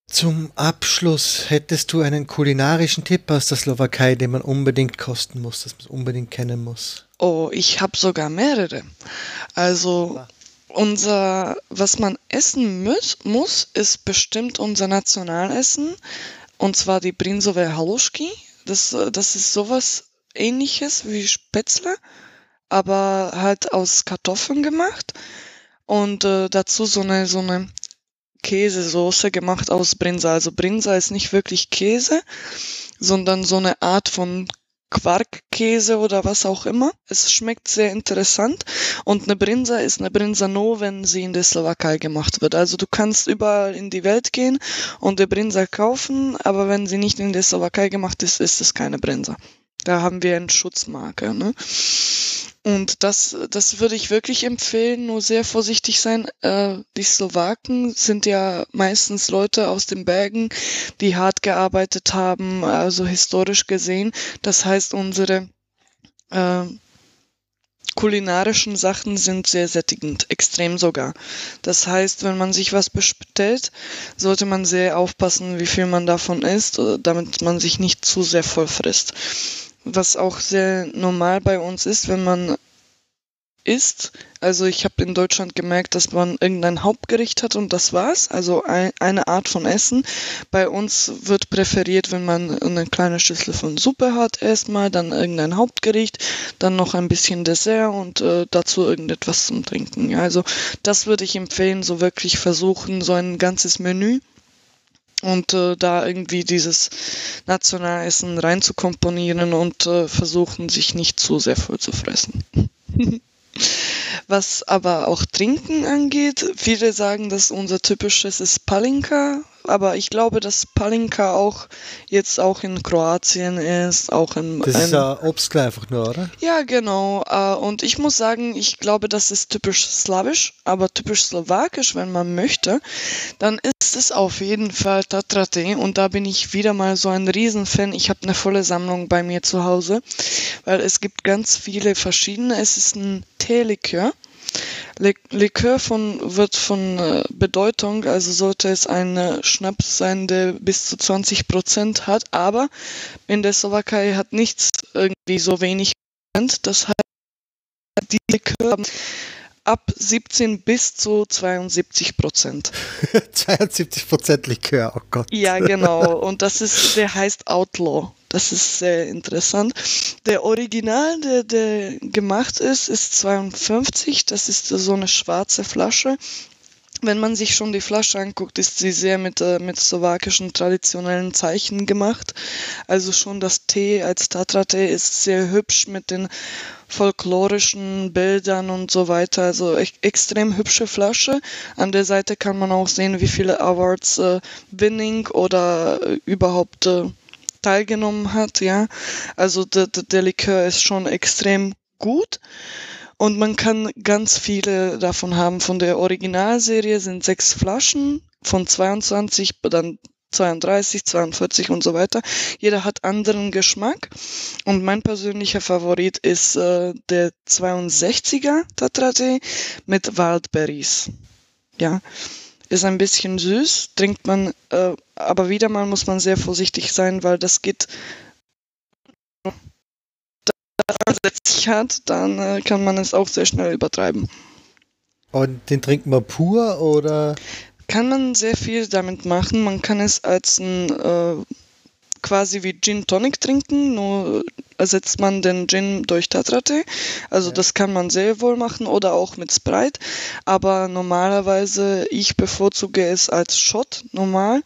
Zum Abschluss hättest du einen kulinarischen Tipp aus der Slowakei, den man unbedingt kosten muss, das man unbedingt kennen muss? Oh, ich habe sogar mehrere. Also unser, was man essen muss, muss, ist bestimmt unser Nationalessen und zwar die Brinzové Haluschki. Das, das ist sowas ähnliches wie Spätzle, aber halt aus Kartoffeln gemacht und äh, dazu so eine, so eine Käsesoße gemacht aus Brinza. Also Brinza ist nicht wirklich Käse, sondern so eine Art von Quarkkäse oder was auch immer. Es schmeckt sehr interessant und eine Brinza ist eine Brinza nur, wenn sie in der Slowakei gemacht wird. Also du kannst überall in die Welt gehen und eine Brinza kaufen, aber wenn sie nicht in der Slowakei gemacht ist, ist es keine Brinza. Da haben wir einen Schutzmarke. Ne? Und das, das würde ich wirklich empfehlen, nur sehr vorsichtig sein. Äh, die Slowaken sind ja meistens Leute aus den Bergen, die hart gearbeitet haben, also historisch gesehen. Das heißt, unsere äh, kulinarischen Sachen sind sehr sättigend, extrem sogar. Das heißt, wenn man sich was bestellt, sollte man sehr aufpassen, wie viel man davon isst, damit man sich nicht zu sehr voll frisst. Was auch sehr normal bei uns ist, wenn man isst. Also ich habe in Deutschland gemerkt, dass man irgendein Hauptgericht hat und das war's. Also ein, eine Art von Essen. Bei uns wird präferiert, wenn man eine kleine Schüssel von Suppe hat erstmal, dann irgendein Hauptgericht, dann noch ein bisschen Dessert und äh, dazu irgendetwas zum Trinken. Also das würde ich empfehlen, so wirklich versuchen, so ein ganzes Menü und äh, da irgendwie dieses Nationalessen reinzukomponieren und äh, versuchen, sich nicht zu sehr voll zu fressen. Was aber auch Trinken angeht, viele sagen, dass unser typisches ist Palinka, aber ich glaube, dass Palinka auch jetzt auch in Kroatien ist, auch in. Das ist ja Obstler einfach nur, oder? Ja, genau. Äh, und ich muss sagen, ich glaube, das ist typisch slawisch, aber typisch slowakisch, wenn man möchte. Dann ist es auf jeden Fall Tatrate und da bin ich wieder mal so ein Riesenfan. Ich habe eine volle Sammlung bei mir zu Hause, weil es gibt ganz viele verschiedene. Es ist ein Teelikör. Likör von, wird von äh, Bedeutung, also sollte es ein Schnaps sein, der bis zu 20 Prozent hat, aber in der Slowakei hat nichts irgendwie so wenig Prozent. Das heißt, die Likör haben ab 17 bis zu 72 Prozent. 72 Prozent Likör, oh Gott. Ja, genau. Und das ist, der heißt Outlaw. Das ist sehr interessant. Der Original, der, der gemacht ist, ist 52. Das ist so eine schwarze Flasche. Wenn man sich schon die Flasche anguckt, ist sie sehr mit, äh, mit slowakischen traditionellen Zeichen gemacht. Also schon das Tee als Tatra-Tee ist sehr hübsch mit den folklorischen Bildern und so weiter. Also e extrem hübsche Flasche. An der Seite kann man auch sehen, wie viele Awards äh, Winning oder äh, überhaupt äh, teilgenommen hat, ja. Also der, der Likör ist schon extrem gut. Und man kann ganz viele davon haben. Von der Originalserie sind sechs Flaschen, von 22, dann 32, 42 und so weiter. Jeder hat anderen Geschmack. Und mein persönlicher Favorit ist äh, der 62er Tatrate mit Wildberries. Ja, ist ein bisschen süß, trinkt man, äh, aber wieder mal muss man sehr vorsichtig sein, weil das geht sich hat, dann äh, kann man es auch sehr schnell übertreiben. Und den trinkt man pur oder? Kann man sehr viel damit machen. Man kann es als ein äh, quasi wie Gin Tonic trinken, nur ersetzt man den Gin durch Tatrate. Also ja. das kann man sehr wohl machen oder auch mit Sprite. Aber normalerweise, ich bevorzuge es als Shot normal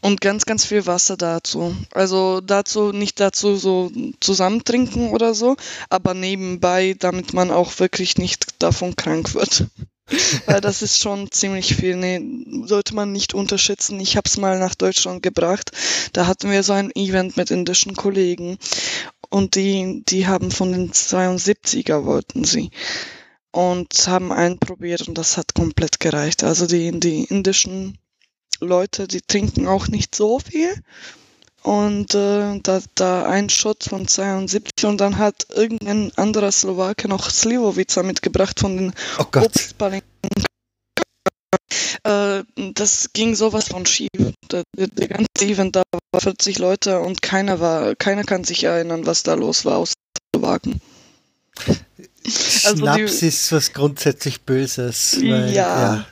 und ganz, ganz viel Wasser dazu. Also dazu, nicht dazu so zusammen trinken oder so, aber nebenbei, damit man auch wirklich nicht davon krank wird. Weil das ist schon ziemlich viel. Nee, sollte man nicht unterschätzen. Ich habe es mal nach Deutschland gebracht. Da hatten wir so ein Event mit indischen Kollegen und die, die haben von den 72er wollten sie und haben einen probiert und das hat komplett gereicht. Also die, die indischen Leute, die trinken auch nicht so viel. Und äh, da, da ein Shot von 72 und dann hat irgendein anderer Slowake noch Slivovica mitgebracht von den oh. Äh, das ging sowas von schief. Der, der, ganze Event, da war 40 Leute und keiner war, keiner kann sich erinnern, was da los war aus Slowaken. Also Schnaps die, ist was grundsätzlich Böses. Weil, ja, ja,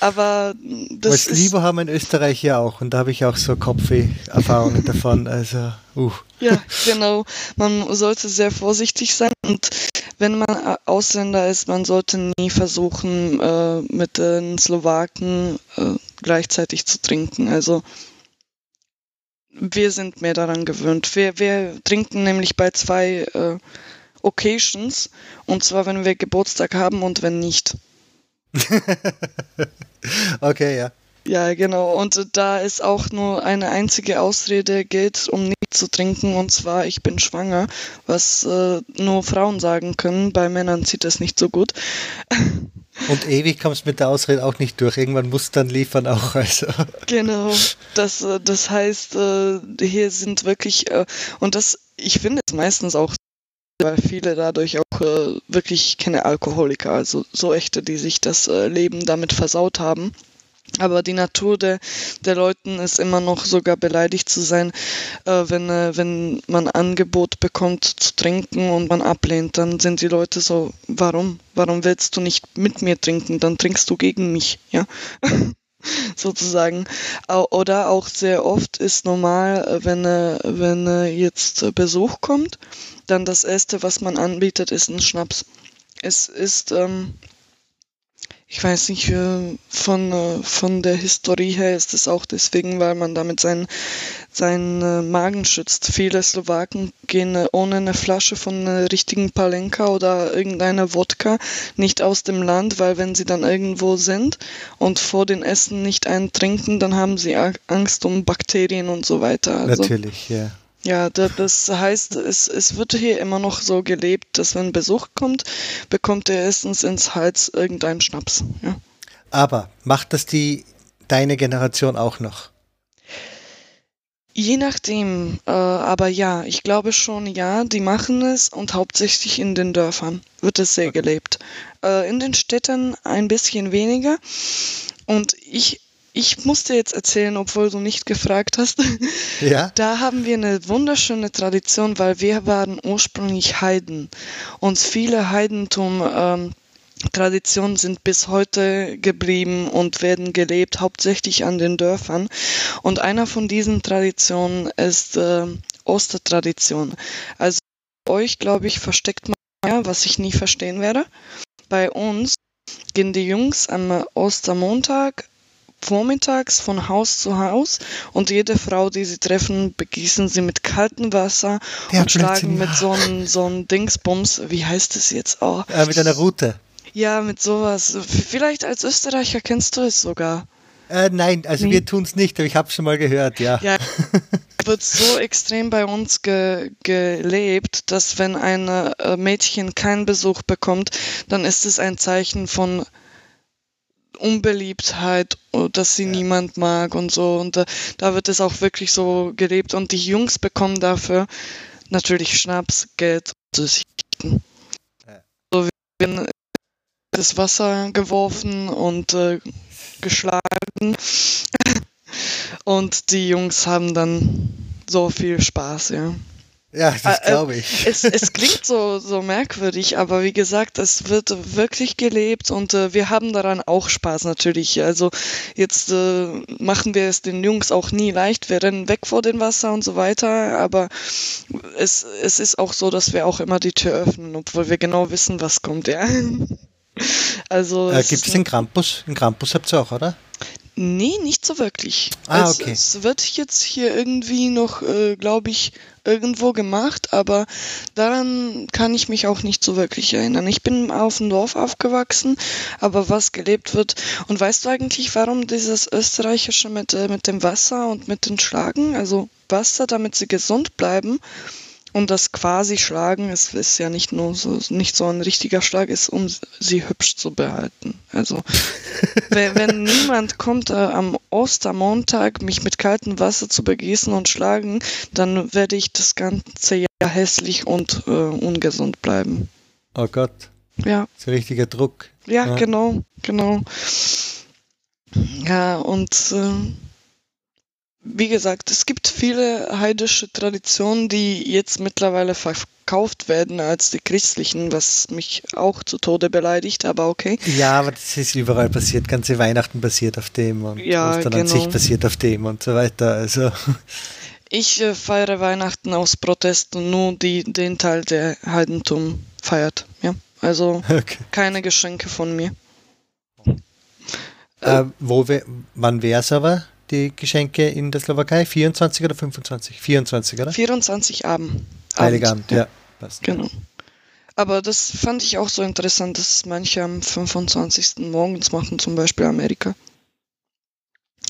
aber das Als ist... Lieber haben wir in Österreich ja auch und da habe ich auch so Kopfweh-Erfahrungen davon. Also, uh. Ja, genau. Man sollte sehr vorsichtig sein und wenn man Ausländer ist, man sollte nie versuchen, äh, mit den Slowaken äh, gleichzeitig zu trinken. Also wir sind mehr daran gewöhnt. Wir, wir trinken nämlich bei zwei äh, Occasions. Und zwar, wenn wir Geburtstag haben und wenn nicht. okay, ja. Ja, genau. Und da ist auch nur eine einzige Ausrede gilt, um nicht zu trinken, und zwar ich bin schwanger, was äh, nur Frauen sagen können. Bei Männern sieht das nicht so gut. Und ewig kommst mit der Ausrede auch nicht durch. Irgendwann musst du dann liefern auch. Also. Genau. Das, äh, das heißt, äh, hier sind wirklich, äh, und das, ich finde es meistens auch weil viele dadurch auch äh, wirklich keine Alkoholiker, also so echte, die sich das äh, Leben damit versaut haben. Aber die Natur der, der Leuten ist immer noch sogar beleidigt zu sein, äh, wenn, äh, wenn man Angebot bekommt zu trinken und man ablehnt, dann sind die Leute so, warum? Warum willst du nicht mit mir trinken? Dann trinkst du gegen mich, ja. sozusagen. Oder auch sehr oft ist normal, äh, wenn, äh, wenn äh, jetzt Besuch kommt, dann das Erste, was man anbietet, ist ein Schnaps. Es ist ähm, ich weiß nicht, von, äh, von der Historie her ist es auch deswegen, weil man damit seinen, seinen äh, Magen schützt. Viele Slowaken gehen äh, ohne eine Flasche von einer richtigen Palenka oder irgendeiner Wodka nicht aus dem Land, weil wenn sie dann irgendwo sind und vor den Essen nicht einen trinken, dann haben sie Angst um Bakterien und so weiter. Also, Natürlich, ja. Ja, das heißt, es, es wird hier immer noch so gelebt, dass wenn Besuch kommt, bekommt er erstens ins Hals irgendeinen Schnaps. Ja. Aber macht das die deine Generation auch noch? Je nachdem, äh, aber ja, ich glaube schon, ja, die machen es und hauptsächlich in den Dörfern wird es sehr gelebt. Äh, in den Städten ein bisschen weniger. Und ich ich muss dir jetzt erzählen, obwohl du nicht gefragt hast. Ja. Da haben wir eine wunderschöne Tradition, weil wir waren ursprünglich Heiden. Und viele Heidentum ähm, Traditionen sind bis heute geblieben und werden gelebt, hauptsächlich an den Dörfern. Und einer von diesen Traditionen ist äh, Ostertradition. Also euch, glaube ich, versteckt man mehr, was ich nie verstehen werde. Bei uns gehen die Jungs am Ostermontag vormittags von Haus zu Haus und jede Frau, die sie treffen, begießen sie mit kaltem Wasser Der und schlagen mit so einem so Dingsbums, wie heißt es jetzt auch? Oh. Äh, mit einer Route. Ja, mit sowas. Vielleicht als Österreicher kennst du es sogar. Äh, nein, also nee. wir tun es nicht, aber ich habe es schon mal gehört, ja. Ja, wird so extrem bei uns ge gelebt, dass wenn ein äh, Mädchen keinen Besuch bekommt, dann ist es ein Zeichen von Unbeliebtheit, dass sie ja. niemand mag und so. Und da, da wird es auch wirklich so gelebt. Und die Jungs bekommen dafür natürlich Schnaps, Geld, Süßigkeiten. Ja. So werden das Wasser geworfen und äh, geschlagen. und die Jungs haben dann so viel Spaß, ja. Ja, das äh, glaube ich. Es, es klingt so, so merkwürdig, aber wie gesagt, es wird wirklich gelebt und äh, wir haben daran auch Spaß natürlich. Also jetzt äh, machen wir es den Jungs auch nie leicht. Wir rennen weg vor dem Wasser und so weiter, aber es, es ist auch so, dass wir auch immer die Tür öffnen, obwohl wir genau wissen, was kommt, ja. Also äh, Gibt es den Krampus? Den Krampus habt ihr auch, oder? Nee, nicht so wirklich. Ah, okay. Es, es wird jetzt hier irgendwie noch, äh, glaube ich, irgendwo gemacht, aber daran kann ich mich auch nicht so wirklich erinnern. Ich bin auf dem Dorf aufgewachsen, aber was gelebt wird. Und weißt du eigentlich, warum dieses Österreichische mit, äh, mit dem Wasser und mit den Schlagen? Also Wasser, damit sie gesund bleiben und das quasi Schlagen ist, ist ja nicht nur so, nicht so ein richtiger Schlag, ist, um sie hübsch zu behalten. Also, wenn, wenn, niemand kommt, äh, am Ostermontag mich mit kaltem Wasser zu begießen und schlagen, dann werde ich das ganze Jahr hässlich und äh, ungesund bleiben. Oh Gott. Ja. So richtiger Druck. Ja, ja, genau, genau. Ja, und äh, wie gesagt, es gibt viele heidische Traditionen, die jetzt mittlerweile verkauft werden als die christlichen, was mich auch zu Tode beleidigt, aber okay. Ja, aber das ist überall passiert. Ganze Weihnachten basiert auf dem und ja, Ostern genau. an sich basiert auf dem und so weiter. Also. Ich äh, feiere Weihnachten aus Protest und nur die, den Teil, der Heidentum feiert. Ja, also okay. keine Geschenke von mir. Äh, wo wir, wann wäre es aber? Die Geschenke in der Slowakei? 24 oder 25? 24, oder? 24 Abend. Heiligabend, ja. Passt. Genau. Aber das fand ich auch so interessant, dass manche am 25. morgens machen, zum Beispiel Amerika.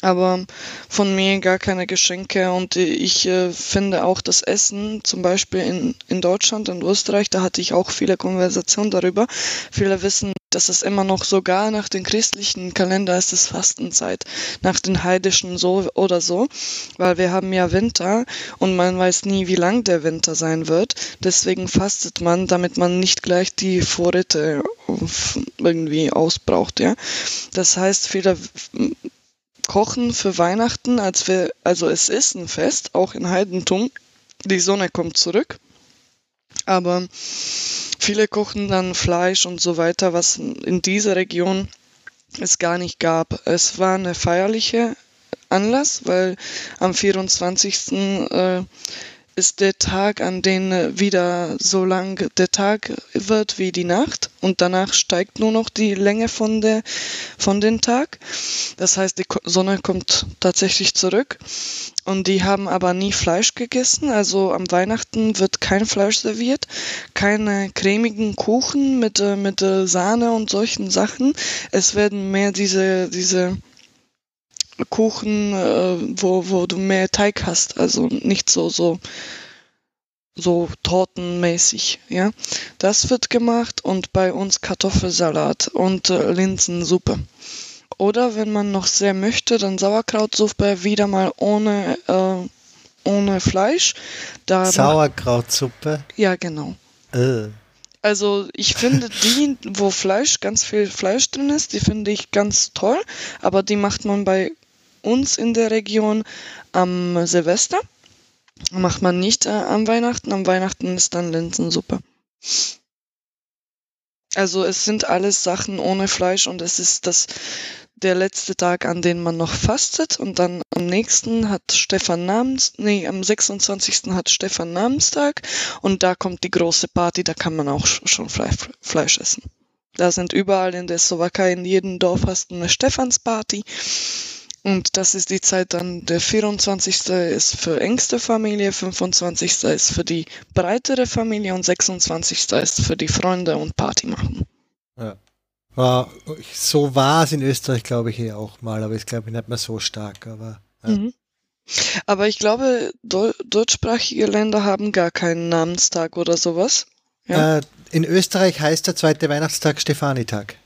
Aber von mir gar keine Geschenke und ich äh, finde auch das Essen, zum Beispiel in, in Deutschland und Österreich, da hatte ich auch viele Konversationen darüber. Viele wissen dass es immer noch sogar nach dem christlichen Kalender ist es Fastenzeit, nach den heidischen so oder so, weil wir haben ja Winter und man weiß nie, wie lang der Winter sein wird. Deswegen fastet man, damit man nicht gleich die Vorräte irgendwie ausbraucht, ja. Das heißt, viele kochen für Weihnachten, als wir, also es ist ein Fest, auch in Heidentum. Die Sonne kommt zurück. Aber viele kochen dann Fleisch und so weiter, was in dieser Region es gar nicht gab. Es war eine feierliche Anlass, weil am 24. Äh, ist der Tag, an dem wieder so lang der Tag wird wie die Nacht und danach steigt nur noch die Länge von der von den Tag. Das heißt, die Sonne kommt tatsächlich zurück und die haben aber nie Fleisch gegessen. Also am Weihnachten wird kein Fleisch serviert, keine cremigen Kuchen mit äh, mit äh, Sahne und solchen Sachen. Es werden mehr diese diese Kuchen, äh, wo, wo du mehr Teig hast, also nicht so, so, so tortenmäßig, ja. Das wird gemacht und bei uns Kartoffelsalat und äh, Linsensuppe. Oder wenn man noch sehr möchte, dann Sauerkrautsuppe wieder mal ohne, äh, ohne Fleisch. Da Sauerkrautsuppe? Ja, genau. Äh. Also ich finde die, wo Fleisch, ganz viel Fleisch drin ist, die finde ich ganz toll, aber die macht man bei uns in der Region am Silvester. Macht man nicht äh, am Weihnachten. Am Weihnachten ist dann Linsensuppe. Also es sind alles Sachen ohne Fleisch und es ist das der letzte Tag, an dem man noch fastet und dann am nächsten hat Stefan Namens, nee, am 26. hat Stefan Namenstag und da kommt die große Party, da kann man auch schon Fleisch essen. Da sind überall in der Slowakei, in jedem Dorf hast du eine Stefansparty und das ist die Zeit dann, der 24. ist für engste Familie, 25. ist für die breitere Familie und 26. ist für die Freunde und Party machen. Ja. War, so war es in Österreich, glaube ich, hier auch mal, aber ich glaube nicht mehr so stark. Aber, ja. mhm. aber ich glaube, deutschsprachige Länder haben gar keinen Namenstag oder sowas. Ja? Äh, in Österreich heißt der zweite Weihnachtstag Stefanitag.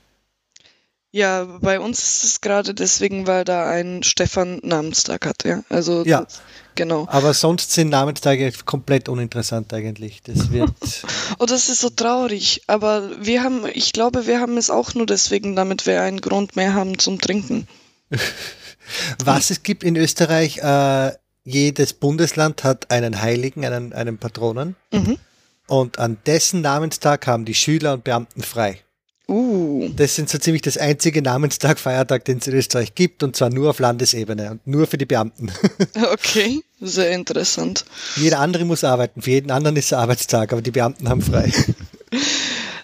Ja, bei uns ist es gerade deswegen, weil da ein Stefan Namenstag hat, ja. Also ja, das, genau. Aber sonst sind Namenstage komplett uninteressant eigentlich. Das wird. oh, das ist so traurig. Aber wir haben, ich glaube, wir haben es auch nur deswegen, damit wir einen Grund mehr haben zum Trinken. Was es gibt in Österreich, äh, jedes Bundesland hat einen Heiligen, einen, einen Patronen. Mhm. Und an dessen Namenstag haben die Schüler und Beamten frei. Uh. Das sind so ziemlich das einzige Namenstag, Feiertag, den es in Österreich gibt und zwar nur auf Landesebene und nur für die Beamten. Okay, sehr interessant. Jeder andere muss arbeiten, für jeden anderen ist es Arbeitstag, aber die Beamten haben frei.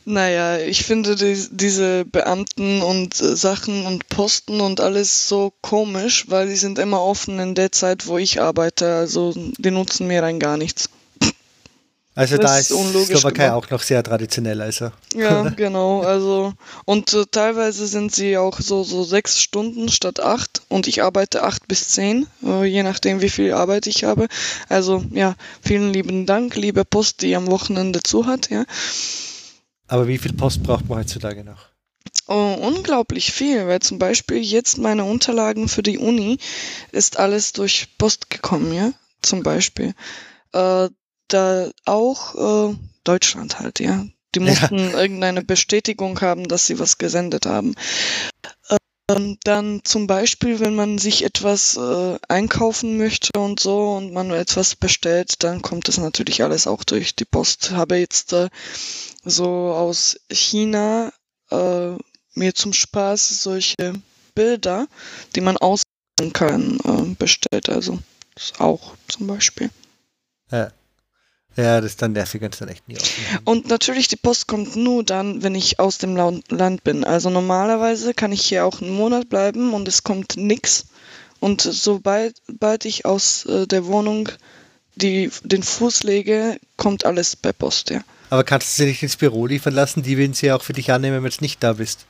Naja, ich finde die, diese Beamten und äh, Sachen und Posten und alles so komisch, weil die sind immer offen in der Zeit, wo ich arbeite. Also die nutzen mir rein gar nichts. Also das da ist, Slowakei gemacht. auch noch sehr traditionell, also. Ja, genau, also und äh, teilweise sind sie auch so, so sechs Stunden statt acht und ich arbeite acht bis zehn, äh, je nachdem wie viel Arbeit ich habe. Also ja, vielen lieben Dank, liebe Post, die am Wochenende zu hat, ja. Aber wie viel Post braucht man heutzutage noch? Oh, unglaublich viel, weil zum Beispiel jetzt meine Unterlagen für die Uni ist alles durch Post gekommen, ja, zum Beispiel. Äh, da auch äh, Deutschland halt, ja. Die mussten ja. irgendeine Bestätigung haben, dass sie was gesendet haben. Ähm, dann zum Beispiel, wenn man sich etwas äh, einkaufen möchte und so und man etwas bestellt, dann kommt das natürlich alles auch durch die Post. Habe jetzt äh, so aus China äh, mir zum Spaß solche Bilder, die man aussehen kann, äh, bestellt. Also das auch zum Beispiel. Ja. Ja, das ist dann nervig, wenn es dann echt nie ausmacht. Und natürlich, die Post kommt nur dann, wenn ich aus dem Land bin. Also normalerweise kann ich hier auch einen Monat bleiben und es kommt nichts. Und sobald, ich aus äh, der Wohnung die, den Fuß lege, kommt alles per Post, ja. Aber kannst du sie nicht ins Büro liefern lassen? Die würden sie ja auch für dich annehmen, wenn du nicht da bist.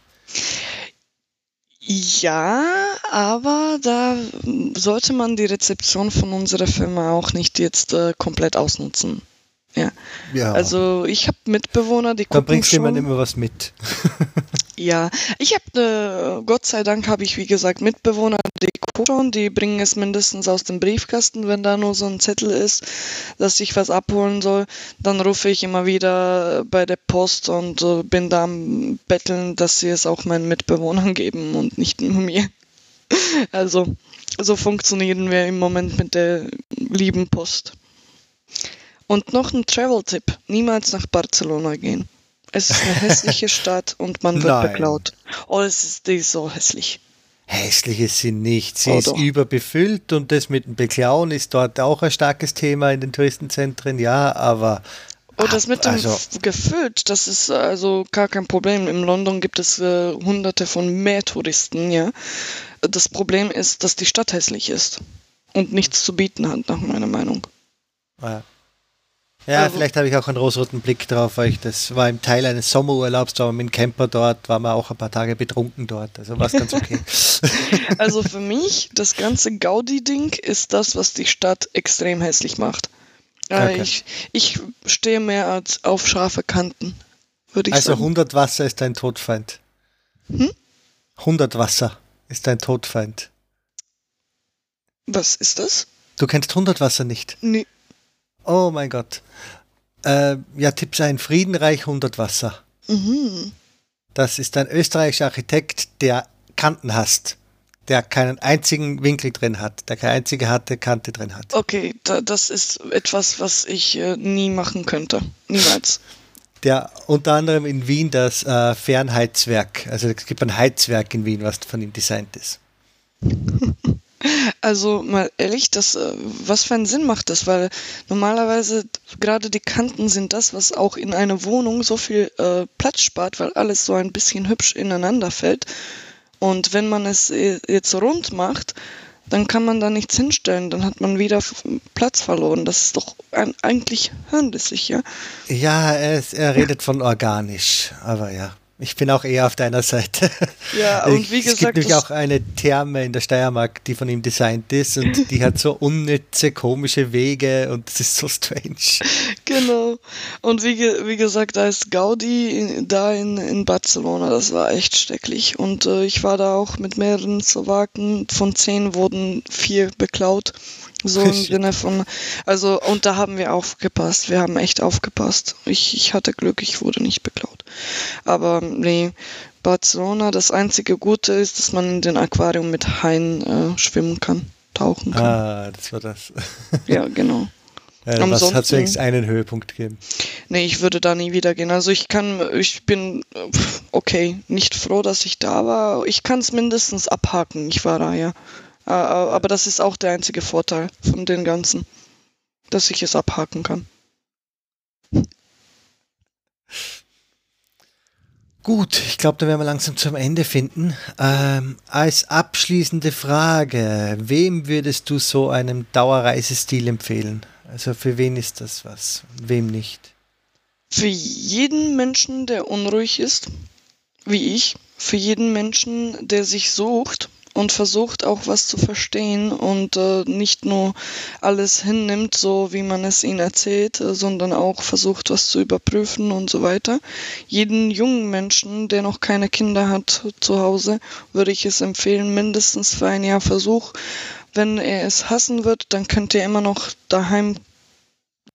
Ja, aber da sollte man die Rezeption von unserer Firma auch nicht jetzt äh, komplett ausnutzen. Ja. ja. Also ich habe Mitbewohner, die gucken Da bringst du immer immer was mit. ja, ich habe, äh, Gott sei Dank habe ich wie gesagt Mitbewohner, die gucken, die bringen es mindestens aus dem Briefkasten, wenn da nur so ein Zettel ist, dass ich was abholen soll. Dann rufe ich immer wieder bei der Post und äh, bin da am Betteln, dass sie es auch meinen Mitbewohnern geben und nicht nur mir. Also, so funktionieren wir im Moment mit der lieben Post. Und noch ein Travel-Tipp: Niemals nach Barcelona gehen. Es ist eine hässliche Stadt und man wird Nein. beklaut. Oh, es ist, die ist so hässlich. Hässlich ist sie nicht. Sie Oh, ist doch. überbefüllt und das mit dem Beklauen ist dort auch ein starkes Thema in den Touristenzentren, ja, aber. Oh, das mit dem also, gefüllt, das ist also gar kein Problem. In London gibt es äh, hunderte von mehr Touristen, ja. Das Problem ist, dass die Stadt hässlich ist und nichts zu bieten hat, nach meiner Meinung. Ja, ja Also- vielleicht habe ich auch einen rosaroten Blick drauf, weil ich das war im Teil eines Sommerurlaubs, da waren wir mit dem Camper dort, waren wir auch ein paar Tage betrunken dort, also war es ganz okay. Also für mich, das ganze Gaudi-Ding ist das, was die Stadt extrem hässlich macht. Äh, Okay. ich, ich stehe mehr als auf scharfe Kanten, würde ich Also sagen. 100 Wasser ist dein Todfeind. Hm? 100 Wasser ist dein Todfeind. Was ist das? Du kennst 100 Wasser nicht. Nee. Oh mein Gott. Äh, ja, Tipps ein Friedenreich 100 Wasser. Mhm. Das ist ein österreichischer Architekt, der Kanten hasst. Der keinen einzigen Winkel drin hat, der keine einzige harte Kante drin hat. Okay, da, das ist etwas, was ich äh, nie machen könnte. Niemals. Der unter anderem in Wien das äh, Fernheizwerk, also es gibt ein Heizwerk in Wien, was von ihm designt ist. Also mal ehrlich, das, äh, was für einen Sinn macht das? Weil normalerweise gerade die Kanten sind das, was auch in einer Wohnung so viel äh, Platz spart, weil alles so ein bisschen hübsch ineinander fällt. Und wenn man es äh, jetzt rund macht, dann kann man da nichts hinstellen, dann hat man wieder Platz verloren. Das ist doch eigentlich hirnrissig, ja? Ja, er, ist, er redet von organisch, aber ja, ich bin auch eher auf deiner Seite. Ja, und wie es gibt gesagt, nämlich auch eine Therme in der Steiermark, die von ihm designt ist und die hat so unnütze, komische Wege und das ist so strange. Genau. Und wie, wie gesagt, da ist Gaudi in, da in, in Barcelona, das war echt schrecklich. Und äh, ich war da auch mit mehreren Slowaken, von zehn wurden vier beklaut. So im. Sinne von, also, und da haben wir aufgepasst, wir haben echt aufgepasst. Ich, ich hatte Glück, ich wurde nicht beklaut. Aber nee, Barcelona, das einzige Gute ist, dass man in den Aquarium mit Haien äh, schwimmen kann, tauchen kann. Ah, das war das. Ja, genau. Äh, was hat wenigstens einen Höhepunkt gegeben? Nee, ich würde da nie wieder gehen. Also ich kann, ich bin äh, okay, nicht froh, dass ich da war. Ich kann es mindestens abhaken. Ich war da, ja. Äh, Aber das ist auch der einzige Vorteil von den Ganzen, dass ich es abhaken kann. Gut, ich glaube, da werden wir langsam zum Ende finden. Ähm, als abschließende Frage, wem würdest du so einen Dauerreisestil empfehlen? Also für wen ist das was? Wem nicht? Für jeden Menschen, der unruhig ist, wie ich, für jeden Menschen, der sich sucht und versucht auch was zu verstehen und äh, nicht nur alles hinnimmt, so wie man es ihnen erzählt, äh, sondern auch versucht, was zu überprüfen und so weiter. Jeden jungen Menschen, der noch keine Kinder hat zu Hause, würde ich es empfehlen, mindestens für ein Jahr Versuch. Wenn er es hassen wird, dann könnt ihr immer noch daheim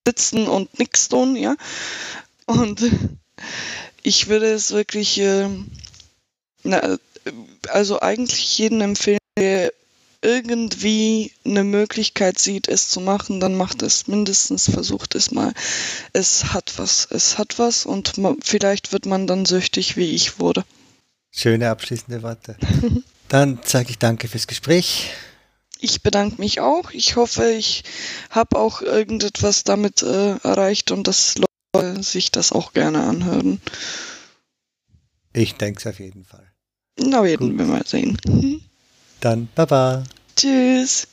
sitzen und nichts tun, ja. Und ich würde es wirklich, äh, na, also eigentlich jedem empfehlen, der irgendwie eine Möglichkeit sieht, es zu machen, dann macht es mindestens, versucht es mal. Es hat was, es hat was und vielleicht wird man dann süchtig, wie ich wurde. Schöne abschließende Worte. Dann sage ich danke fürs Gespräch. Ich bedanke mich auch. Ich hoffe, ich habe auch irgendetwas damit äh, erreicht und dass Leute sich das auch gerne anhören. Ich denke es auf jeden Fall. Na, werden Gut. wir mal sehen. Dann Baba. Tschüss.